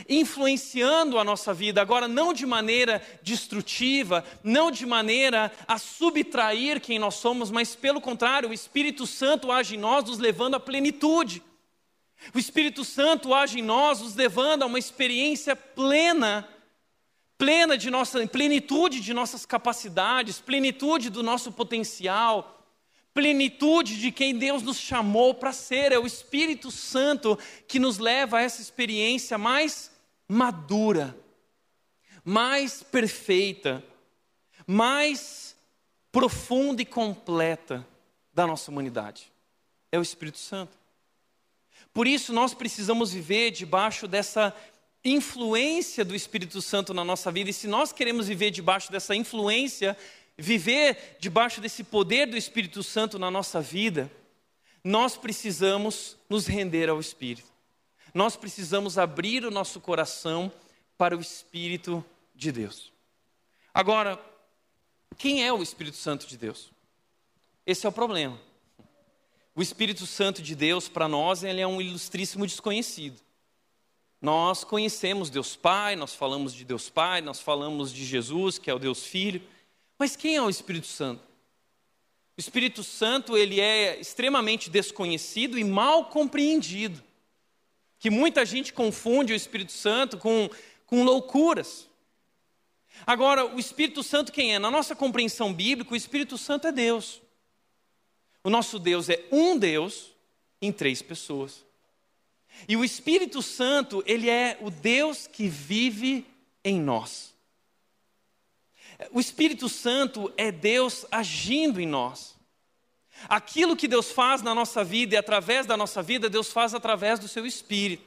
influenciando a nossa vida, agora não de maneira destrutiva, não de maneira a subtrair quem nós somos, mas pelo contrário, o Espírito Santo age em nós, nos levando à plenitude. O Espírito Santo age em nós, nos levando a uma experiência plena plena de nossa plenitude de nossas capacidades, plenitude do nosso potencial, plenitude de quem Deus nos chamou para ser. É o Espírito Santo que nos leva a essa experiência mais madura, mais perfeita, mais profunda e completa da nossa humanidade. É o Espírito Santo. Por isso nós precisamos viver debaixo dessa influência do Espírito Santo na nossa vida, e se nós queremos viver debaixo dessa influência, viver debaixo desse poder do Espírito Santo na nossa vida, nós precisamos nos render ao Espírito. Nós precisamos abrir o nosso coração para o Espírito de Deus. Agora, quem é o Espírito Santo de Deus? Esse é o problema. O Espírito Santo de Deus, para nós, ele é um ilustríssimo desconhecido. Nós conhecemos Deus Pai, nós falamos de Deus Pai, nós falamos de Jesus, que é o Deus Filho, mas quem é o Espírito Santo? O Espírito Santo, ele é extremamente desconhecido e mal compreendido. Que muita gente confunde o Espírito Santo com, com loucuras. Agora, o Espírito Santo quem é? Na nossa compreensão bíblica, o Espírito Santo é Deus. O nosso Deus é um Deus em três pessoas. E o Espírito Santo, ele é o Deus que vive em nós. O Espírito Santo é Deus agindo em nós. Aquilo que Deus faz na nossa vida e através da nossa vida, Deus faz através do seu Espírito.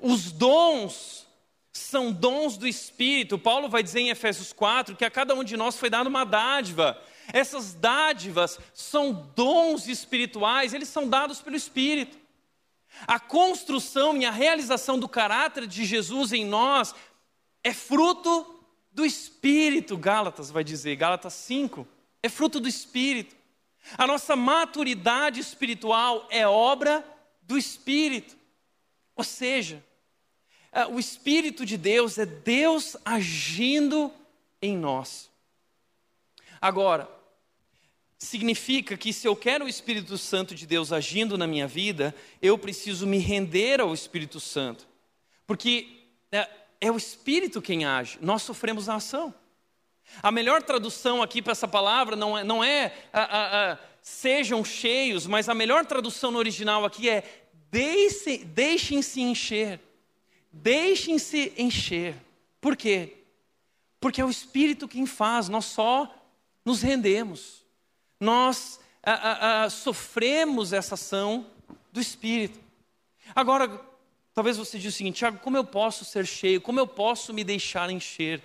Os dons são dons do Espírito. Paulo vai dizer em Efésios 4 que a cada um de nós foi dada uma dádiva. Essas dádivas são dons espirituais, eles são dados pelo Espírito. A construção e a realização do caráter de Jesus em nós é fruto do Espírito, Gálatas vai dizer, Gálatas 5, é fruto do Espírito. A nossa maturidade espiritual é obra do Espírito. Ou seja, é, o Espírito de Deus é Deus agindo em nós. Agora, significa que se eu quero o Espírito Santo de Deus agindo na minha vida, eu preciso me render ao Espírito Santo. Porque é, é o Espírito quem age, nós sofremos a ação. A melhor tradução aqui para essa palavra não é, não é a, a, a, sejam cheios, mas a melhor tradução no original aqui é deixem-se encher. Deixem-se encher. Por quê? Porque é o Espírito quem faz, nós só nos rendemos. Nós sofremos essa ação do Espírito. Agora, talvez você diga o seguinte, Tiago, como eu posso ser cheio? Como eu posso me deixar encher?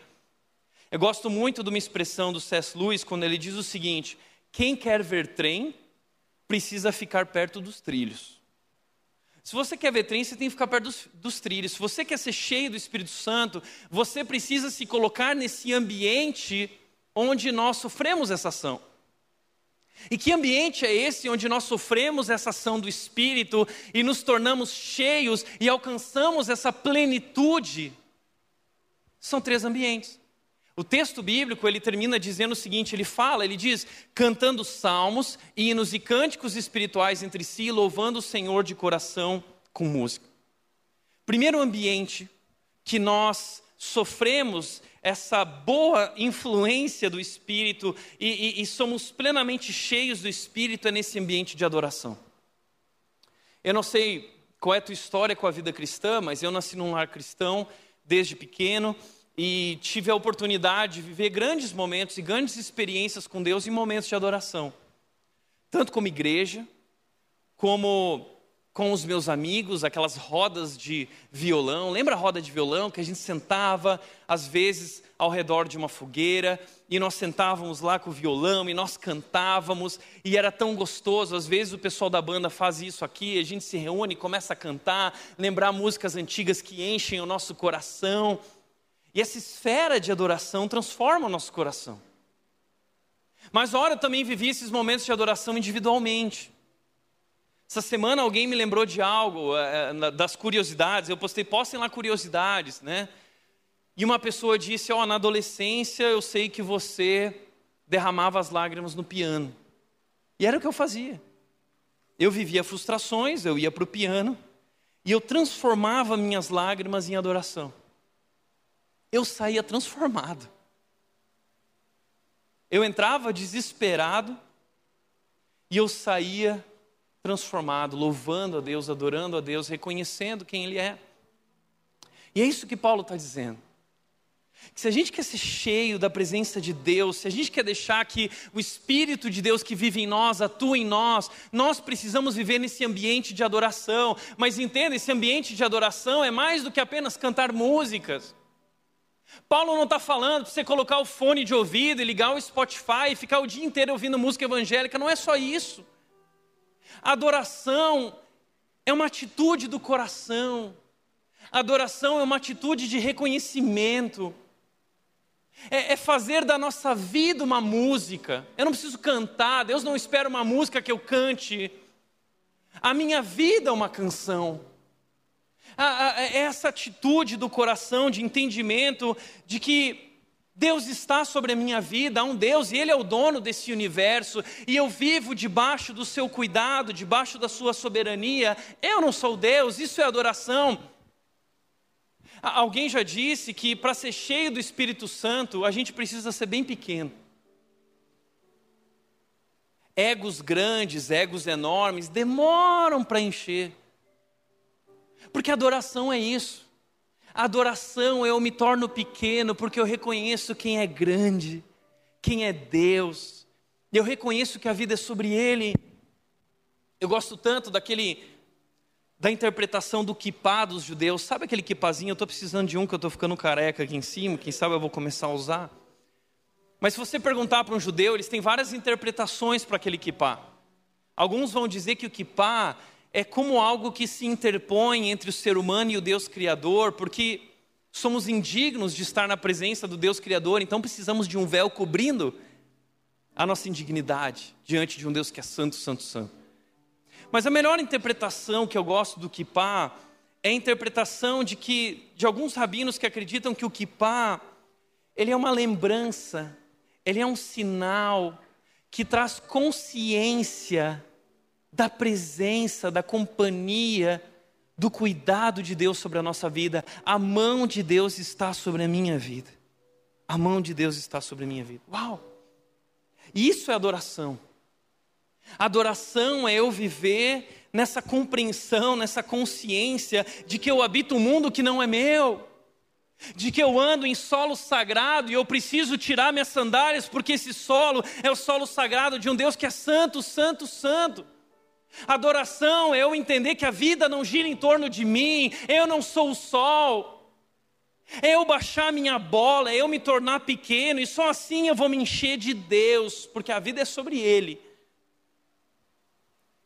Eu gosto muito de uma expressão do C.S. Lewis quando ele diz o seguinte: quem quer ver trem precisa ficar perto dos trilhos. Se você quer ver trem, você tem que ficar perto dos, dos, trilhos. Se você quer ser cheio do Espírito Santo, você precisa se colocar nesse ambiente onde nós sofremos essa ação. E que ambiente é esse onde nós sofremos essa ação do Espírito e nos tornamos cheios e alcançamos essa plenitude? São três ambientes. O texto bíblico, ele termina dizendo o seguinte, ele fala, ele diz, cantando salmos, hinos e cânticos espirituais entre si, louvando o Senhor de coração com música. Primeiro ambiente que nós sofremos essa boa influência do Espírito e, e, e somos plenamente cheios do Espírito nesse ambiente de adoração. Eu não sei qual é a tua história com a vida cristã, mas eu nasci num lar cristão desde pequeno e tive a oportunidade de viver grandes momentos e grandes experiências com Deus em momentos de adoração, tanto como igreja, como com os meus amigos, aquelas rodas de violão. Lembra a roda de violão que a gente sentava, às vezes, ao redor de uma fogueira, e nós sentávamos lá com o violão e nós cantávamos, e era tão gostoso. Às vezes o pessoal da banda faz isso aqui, a gente se reúne e começa a cantar, lembrar músicas antigas que enchem o nosso coração. E essa esfera de adoração transforma o nosso coração. Mas, ora, eu também vivi esses momentos de adoração individualmente. Essa semana alguém me lembrou de algo, é, das curiosidades. Eu postei, postem lá curiosidades, né? E uma pessoa disse: Ó, oh, na adolescência eu sei que você derramava as lágrimas no piano. E era o que eu fazia. Eu vivia frustrações, eu ia para o piano e eu transformava minhas lágrimas em adoração eu saía transformado. Eu entrava desesperado e eu saía transformado, louvando a Deus, adorando a Deus, reconhecendo quem Ele é. E é isso que Paulo está dizendo. Que se a gente quer ser cheio da presença de Deus, se a gente quer deixar que o Espírito de Deus que vive em nós atua em nós, nós precisamos viver nesse ambiente de adoração. Mas entenda, esse ambiente de adoração é mais do que apenas cantar músicas. Paulo não está falando para você colocar o fone de ouvido e ligar o Spotify e ficar o dia inteiro ouvindo música evangélica, não é só isso. Adoração é uma atitude do coração, adoração é uma atitude de reconhecimento, é, é fazer da nossa vida uma música. Eu não preciso cantar, Deus não espera uma música que eu cante, a minha vida é uma canção. Essa atitude do coração de entendimento de que Deus está sobre a minha vida, há um Deus e Ele é o dono desse universo, e eu vivo debaixo do seu cuidado, debaixo da sua soberania. Eu não sou Deus, isso é adoração. Alguém já disse que para ser cheio do Espírito Santo, a gente precisa ser bem pequeno. Egos grandes, egos enormes, demoram para encher. Porque adoração é isso. Adoração eu me torno pequeno porque eu reconheço quem é grande, quem é Deus. Eu reconheço que a vida é sobre Ele. Eu gosto tanto daquele da interpretação do kippah dos judeus. Sabe aquele kippazinho? Eu estou precisando de um que eu estou ficando careca aqui em cima. Quem sabe eu vou começar a usar. Mas se você perguntar para um judeu, eles têm várias interpretações para aquele kippah. Alguns vão dizer que o kippah é como algo que se interpõe entre o ser humano e o Deus Criador, porque somos indignos de estar na presença do Deus Criador, então precisamos de um véu cobrindo a nossa indignidade diante de um Deus que é santo, santo, santo. Mas a melhor interpretação que eu gosto do kippah é a interpretação de que de alguns rabinos que acreditam que o kippah ele é uma lembrança, ele é um sinal que traz consciência da presença, da companhia, do cuidado de Deus sobre a nossa vida. A mão de Deus está sobre a minha vida. A mão de Deus está sobre a minha vida. Uau! Isso é adoração. Adoração é eu viver nessa compreensão, nessa consciência de que eu habito um mundo que não é meu de que eu ando em solo sagrado e eu preciso tirar minhas sandálias, porque esse solo é o solo sagrado de um Deus que é santo, santo, santo. Adoração é eu entender que a vida não gira em torno de mim, eu não sou o sol. É eu baixar minha bola, é eu me tornar pequeno, e só assim eu vou me encher de Deus, porque a vida é sobre Ele.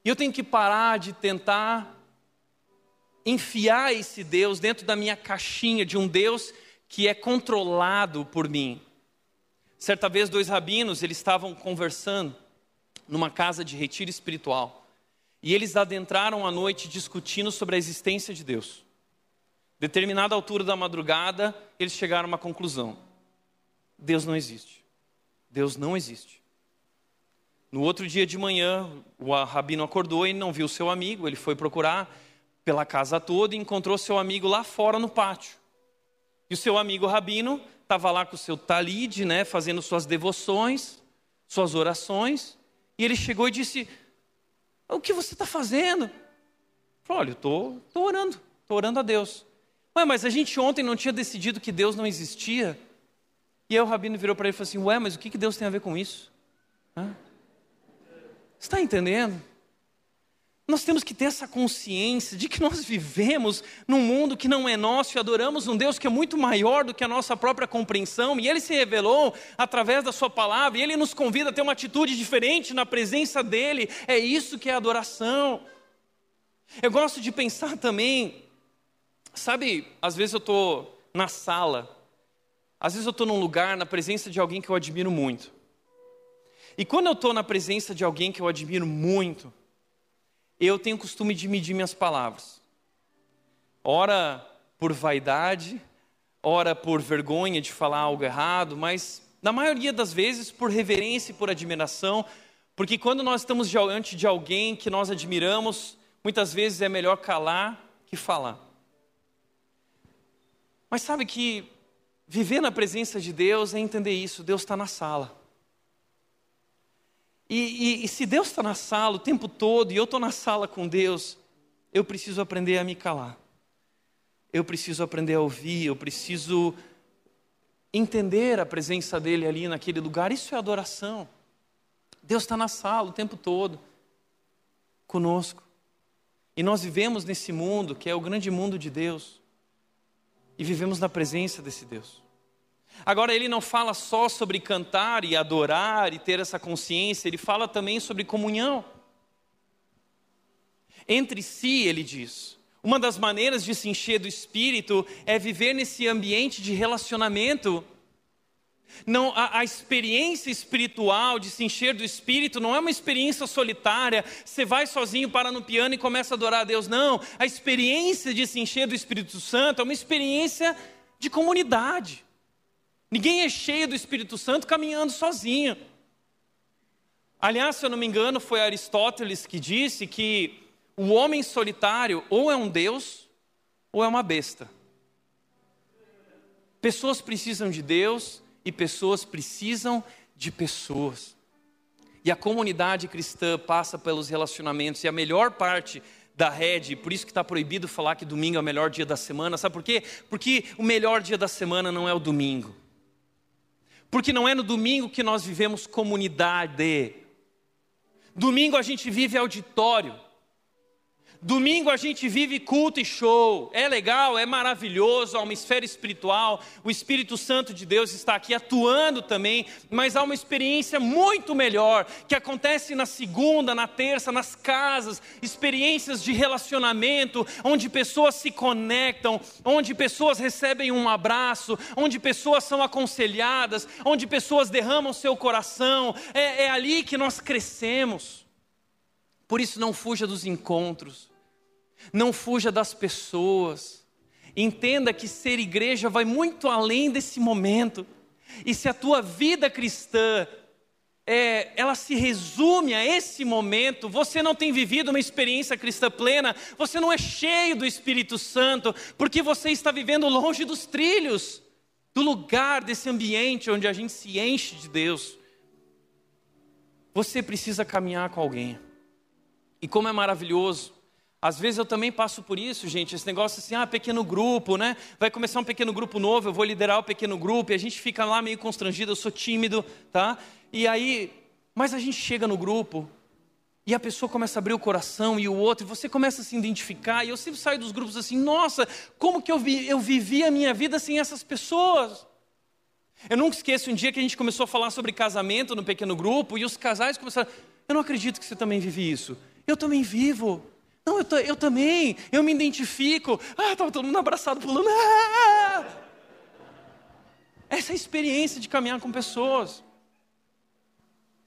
E eu tenho que parar de tentar enfiar esse Deus dentro da minha caixinha de um Deus que é controlado por mim. Certa vez dois rabinos, eles estavam conversando numa casa de retiro espiritual. E eles adentraram a noite discutindo sobre a existência de Deus. Determinada altura da madrugada, eles chegaram a uma conclusão: Deus não existe. Deus não existe. No outro dia de manhã, o rabino acordou e não viu seu amigo, ele foi procurar pela casa toda e encontrou seu amigo lá fora no pátio. E o seu amigo rabino estava lá com o seu talide, né, fazendo suas devoções, suas orações, e ele chegou e disse: O que você está fazendo? Falou: Olha, eu estou tô, tô orando, estou orando a Deus. Ué, mas a gente ontem não tinha decidido que Deus não existia? E aí o rabino virou para ele e falou assim: Ué, mas o que Deus tem a ver com isso? Hã? Está entendendo? Nós temos que ter essa consciência de que nós vivemos num mundo que não é nosso e adoramos um Deus que é muito maior do que a nossa própria compreensão, e Ele se revelou através da Sua palavra, e Ele nos convida a ter uma atitude diferente na presença dEle, é isso que é adoração. Eu gosto de pensar também, sabe, às vezes eu estou na sala, às vezes eu estou num lugar na presença de alguém que eu admiro muito, e quando eu estou na presença de alguém que eu admiro muito, eu tenho o costume de medir minhas palavras. Ora por vaidade, ora por vergonha de falar algo errado, mas na maioria das vezes por reverência e por admiração, porque quando nós estamos diante de alguém que nós admiramos, muitas vezes é melhor calar que falar. Mas sabe que viver na presença de Deus é entender isso, Deus está na sala. E, e, e se Deus está na sala o tempo todo e eu estou na sala com Deus, eu preciso aprender a me calar. Eu preciso aprender a ouvir, eu preciso entender a presença dEle ali naquele lugar. Isso é adoração. Deus está na sala o tempo todo, conosco. E nós vivemos nesse mundo que é o grande mundo de Deus. E vivemos na presença desse Deus. Agora, ele não fala só sobre cantar e adorar e ter essa consciência, ele fala também sobre comunhão. Entre si, ele diz. Uma das maneiras de se encher do espírito é viver nesse ambiente de relacionamento. Não, a, a, experiência espiritual de se encher do espírito não é uma experiência solitária, você vai sozinho, para no piano e começa a adorar a Deus. Não, a experiência de se encher do Espírito Santo é uma experiência de comunidade. Ninguém é cheio do Espírito Santo caminhando sozinho. Aliás, se eu não me engano, foi Aristóteles que disse que o homem solitário ou é um Deus ou é uma besta. Pessoas precisam de Deus e pessoas precisam de pessoas. E a comunidade cristã passa pelos relacionamentos, e a melhor parte da rede, por isso que está proibido falar que domingo é o melhor dia da semana. Sabe por quê? Porque o melhor dia da semana não é o domingo. Porque não é no domingo que nós vivemos comunidade. Domingo a gente vive auditório. Domingo a gente vive culto e show. É legal, é maravilhoso, há uma esfera espiritual. O Espírito Santo de Deus está aqui atuando também, mas há uma experiência muito melhor que acontece na segunda, na terça, nas casas, experiências de relacionamento, onde pessoas se conectam, onde pessoas recebem um abraço, onde pessoas são aconselhadas, onde pessoas derramam seu coração. É, é ali que nós crescemos. Por isso, não fuja dos encontros, não fuja das pessoas. Entenda que ser igreja vai muito além desse momento. E se a tua vida cristã é, ela se resume a esse momento, você não tem vivido uma experiência cristã plena, você não é cheio do Espírito Santo, porque você está vivendo longe dos trilhos, do lugar, desse ambiente onde a gente se enche de Deus. Você precisa caminhar com alguém. E como é maravilhoso. Às vezes eu também passo por isso, gente, esse negócio assim, ah, pequeno grupo, né? Vai começar um pequeno grupo novo, eu vou liderar o pequeno grupo, e a gente fica lá meio constrangido, eu sou tímido, tá? E aí, mas a gente chega no grupo, e a pessoa começa a abrir o coração e o outro, e você começa a se identificar, e eu sempre saio dos grupos assim, nossa, como que eu, vi, eu vivi a minha vida sem essas pessoas? Eu nunca esqueço um dia que a gente começou a falar sobre casamento no pequeno grupo, e os casais começaram, eu não acredito que você também vive isso. Eu também vivo. Não, eu, eu também. Eu me identifico. Ah, estava todo mundo abraçado, pulando. Ah! Essa é a experiência de caminhar com pessoas.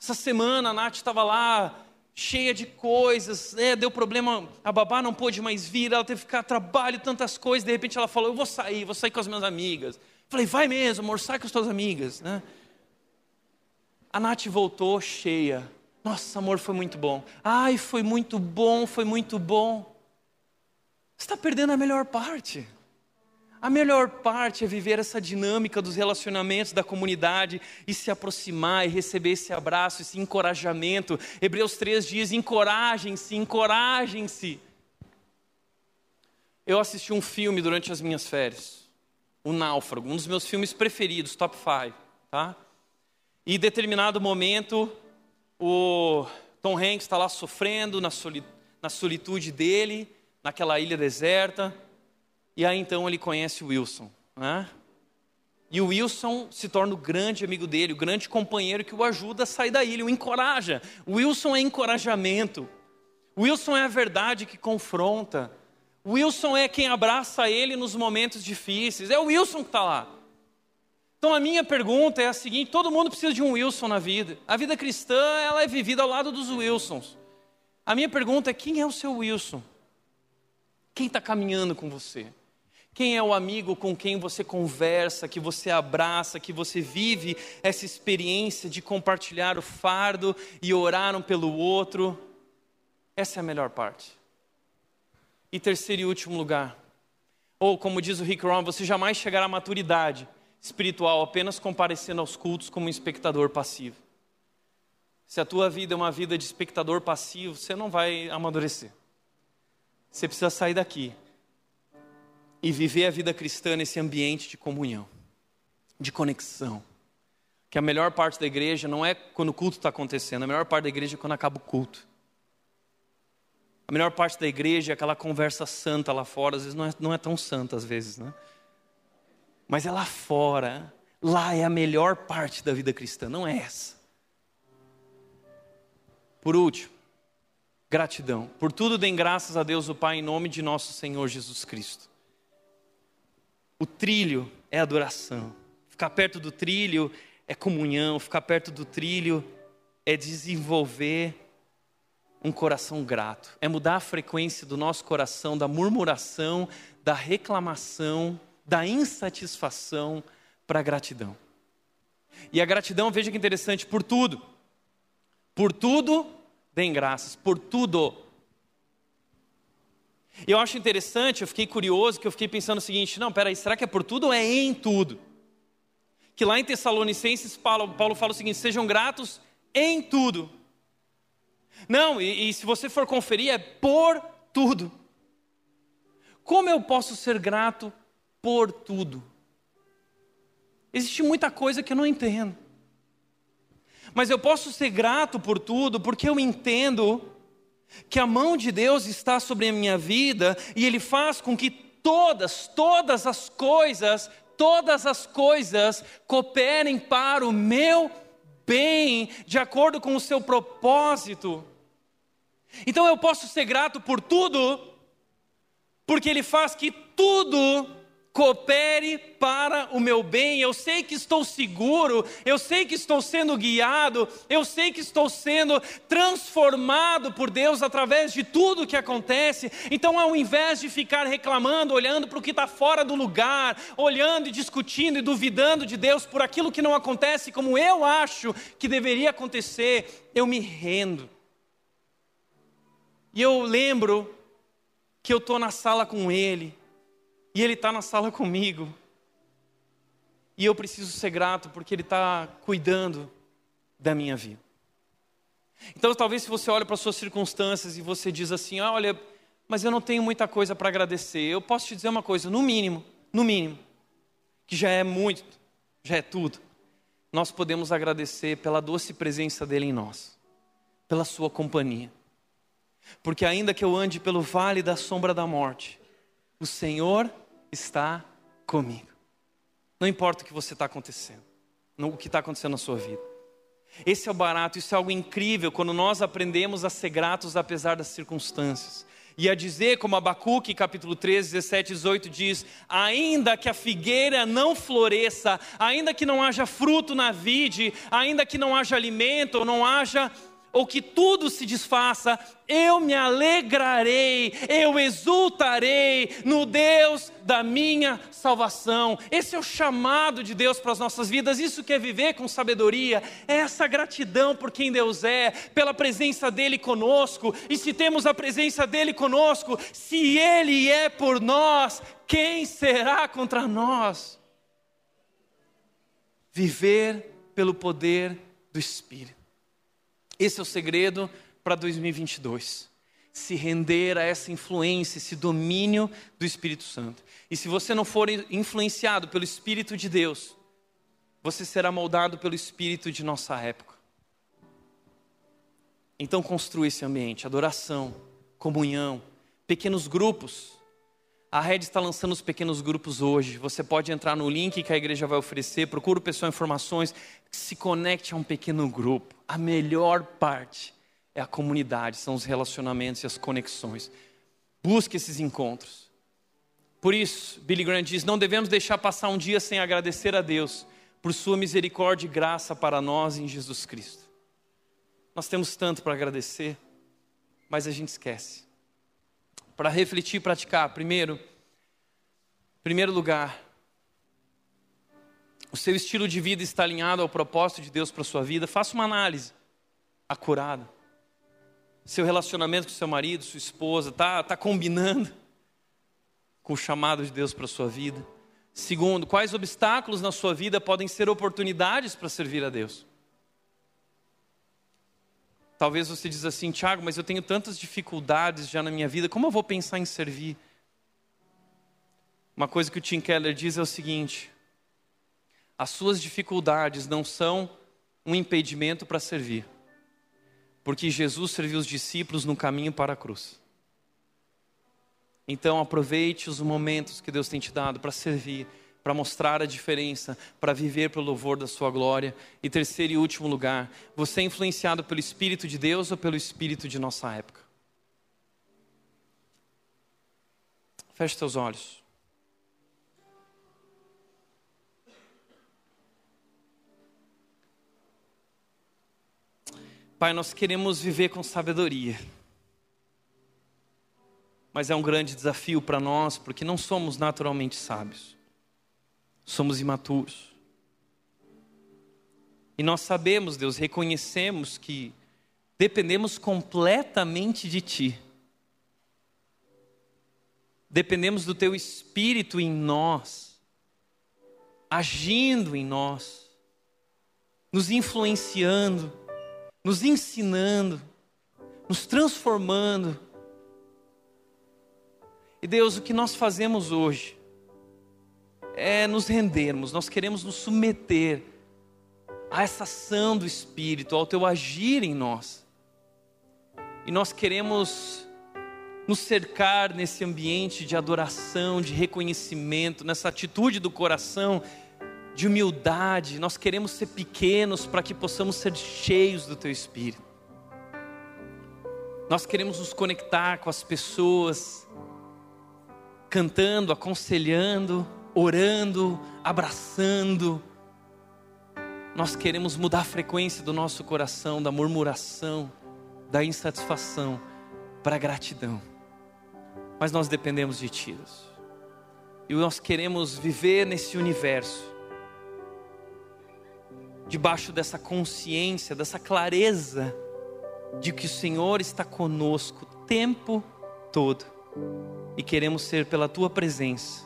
Essa semana a Nath estava lá, cheia de coisas, né? deu problema, a babá não pôde mais vir, ela teve que ficar trabalho, tantas coisas, de repente ela falou, eu vou sair, vou sair com as minhas amigas. Falei, vai mesmo, amor, sai com as tuas amigas. Né? A Nath voltou cheia, nossa, amor, foi muito bom. Ai, foi muito bom, foi muito bom. Você está perdendo a melhor parte. A melhor parte é viver essa dinâmica dos relacionamentos da comunidade e se aproximar e receber esse abraço, esse encorajamento. Hebreus 3 diz: encorajem-se, encorajem-se. Eu assisti um filme durante as minhas férias, O Náufrago, um dos meus filmes preferidos, top 5, tá? E em determinado momento, o Tom Hanks está lá sofrendo na, soli, na solitude dele, naquela ilha deserta. E aí então ele conhece o Wilson. Né? E o Wilson se torna o grande amigo dele, o grande companheiro que o ajuda a sair da ilha, o encoraja. O Wilson é encorajamento. O Wilson é a verdade que confronta. O Wilson é quem abraça ele nos momentos difíceis. É o Wilson que está lá. Então a minha pergunta é a seguinte: todo mundo precisa de um Wilson na vida. A vida cristã ela é vivida ao lado dos Wilsons. A minha pergunta é: quem é o seu Wilson? Quem está caminhando com você? Quem é o amigo com quem você conversa, que você abraça, que você vive essa experiência de compartilhar o fardo e orar um pelo outro? Essa é a melhor parte. E terceiro e último lugar, ou como diz o Rick Warren, você jamais chegará à maturidade espiritual apenas comparecendo aos cultos como um espectador passivo. Se a tua vida é uma vida de espectador passivo, você não vai amadurecer. Você precisa sair daqui e viver a vida cristã nesse ambiente de comunhão, de conexão. Que a melhor parte da igreja não é quando o culto está acontecendo, a melhor parte da igreja é quando acaba o culto. A melhor parte da igreja é aquela conversa santa lá fora, às vezes não é, não é tão santa, às vezes, né? Mas é lá fora, lá é a melhor parte da vida cristã, não é essa. Por último, gratidão. Por tudo, deem graças a Deus o Pai em nome de nosso Senhor Jesus Cristo. O trilho é adoração. Ficar perto do trilho é comunhão. Ficar perto do trilho é desenvolver um coração grato. É mudar a frequência do nosso coração da murmuração, da reclamação da insatisfação para a gratidão. E a gratidão, veja que interessante, por tudo. Por tudo, deem graças, por tudo. Eu acho interessante, eu fiquei curioso, que eu fiquei pensando o seguinte: não, peraí, será que é por tudo ou é em tudo? Que lá em Tessalonicenses, Paulo, Paulo fala o seguinte: sejam gratos em tudo. Não, e, e se você for conferir, é por tudo. Como eu posso ser grato por tudo? Existe muita coisa que eu não entendo. Mas eu posso ser grato por tudo porque eu entendo que a mão de Deus está sobre a minha vida e Ele faz com que todas, todas as coisas, todas as coisas cooperem para o meu bem, de acordo com o seu propósito. Então eu posso ser grato por tudo, porque Ele faz que tudo coopere para o meu bem. Eu sei que estou seguro, eu sei que estou sendo guiado, eu sei que estou sendo transformado por Deus através de tudo que acontece. Então, ao invés de ficar reclamando, olhando para o que está fora do lugar, olhando e discutindo e duvidando de Deus por aquilo que não acontece como eu acho que deveria acontecer, eu me rendo. E eu lembro que eu estou na sala com Ele e Ele está na sala comigo. E eu preciso ser grato porque Ele está cuidando da minha vida. Então, talvez se você olha para as suas circunstâncias e você diz assim: ah, olha, mas eu não tenho muita coisa para agradecer. Eu posso te dizer uma coisa, no mínimo, no mínimo, que já é muito, já é tudo. Nós podemos agradecer pela doce presença dele em nós, pela sua companhia. Porque ainda que eu ande pelo vale da sombra da morte, o Senhor está comigo. Não importa o que você está acontecendo, o que está acontecendo na sua vida. Esse é o barato, isso é algo incrível quando nós aprendemos a ser gratos apesar das circunstâncias. E a dizer, como Abacuque, capítulo 13, 17 e 18 diz: Ainda que a figueira não floresça, ainda que não haja fruto na vide, ainda que não haja alimento, não haja ou que tudo se desfaça, eu me alegrarei, eu exultarei no Deus da minha salvação. Esse é o chamado de Deus para as nossas vidas. Isso que é viver com sabedoria, é essa gratidão por quem Deus é, pela presença dEle conosco. E se temos a presença dEle conosco, se Ele é por nós, quem será contra nós? Viver pelo poder do Espírito. Esse é o segredo para 2022. Se render a essa influência, esse domínio do Espírito Santo. E se você não for influenciado pelo Espírito de Deus, você será moldado pelo Espírito de nossa época. Então construa esse ambiente, adoração, comunhão, pequenos grupos. A Red está lançando os pequenos grupos hoje. Você pode entrar no link que a igreja vai oferecer, procura o pessoal informações, se conecte a um pequeno grupo. A melhor parte é a comunidade, são os relacionamentos e as conexões. Busque esses encontros. Por isso, Billy Graham diz: não devemos deixar passar um dia sem agradecer a Deus por Sua misericórdia e graça para nós em Jesus Cristo. Nós temos tanto para agradecer, mas a gente esquece para refletir e praticar. Primeiro, primeiro lugar, o seu estilo de vida está alinhado ao propósito de Deus para a sua vida. Faça uma análise acurada. Seu relacionamento com seu marido, sua esposa, está tá combinando com o chamado de Deus para a sua vida? Segundo, quais obstáculos na sua vida podem ser oportunidades para servir a Deus? Talvez você diz assim, Tiago, mas eu tenho tantas dificuldades já na minha vida, como eu vou pensar em servir? Uma coisa que o Tim Keller diz é o seguinte: as suas dificuldades não são um impedimento para servir, porque Jesus serviu os discípulos no caminho para a cruz. Então aproveite os momentos que Deus tem te dado para servir, para mostrar a diferença, para viver pelo louvor da sua glória. E terceiro e último lugar, você é influenciado pelo Espírito de Deus ou pelo Espírito de nossa época? Feche seus olhos. Pai, nós queremos viver com sabedoria. Mas é um grande desafio para nós, porque não somos naturalmente sábios somos imaturos. E nós sabemos, Deus, reconhecemos que dependemos completamente de Ti. Dependemos do Teu Espírito em nós, agindo em nós, nos influenciando, nos ensinando, nos transformando. E Deus, o que nós fazemos hoje é nos rendermos, nós queremos nos submeter a essa ação do Espírito, ao teu agir em nós. E nós queremos nos cercar nesse ambiente de adoração, de reconhecimento, nessa atitude do coração de humildade. Nós queremos ser pequenos para que possamos ser cheios do teu Espírito. Nós queremos nos conectar com as pessoas, cantando, aconselhando, orando, abraçando. Nós queremos mudar a frequência do nosso coração, da murmuração, da insatisfação, para a gratidão. Mas nós dependemos de Ti. E nós queremos viver nesse universo, debaixo dessa consciência, dessa clareza de que o Senhor está conosco o tempo todo e queremos ser pela tua presença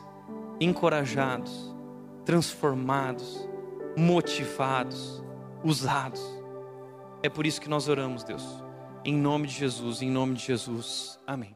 encorajados, transformados, motivados, usados. É por isso que nós oramos, Deus. Em nome de Jesus, em nome de Jesus. Amém.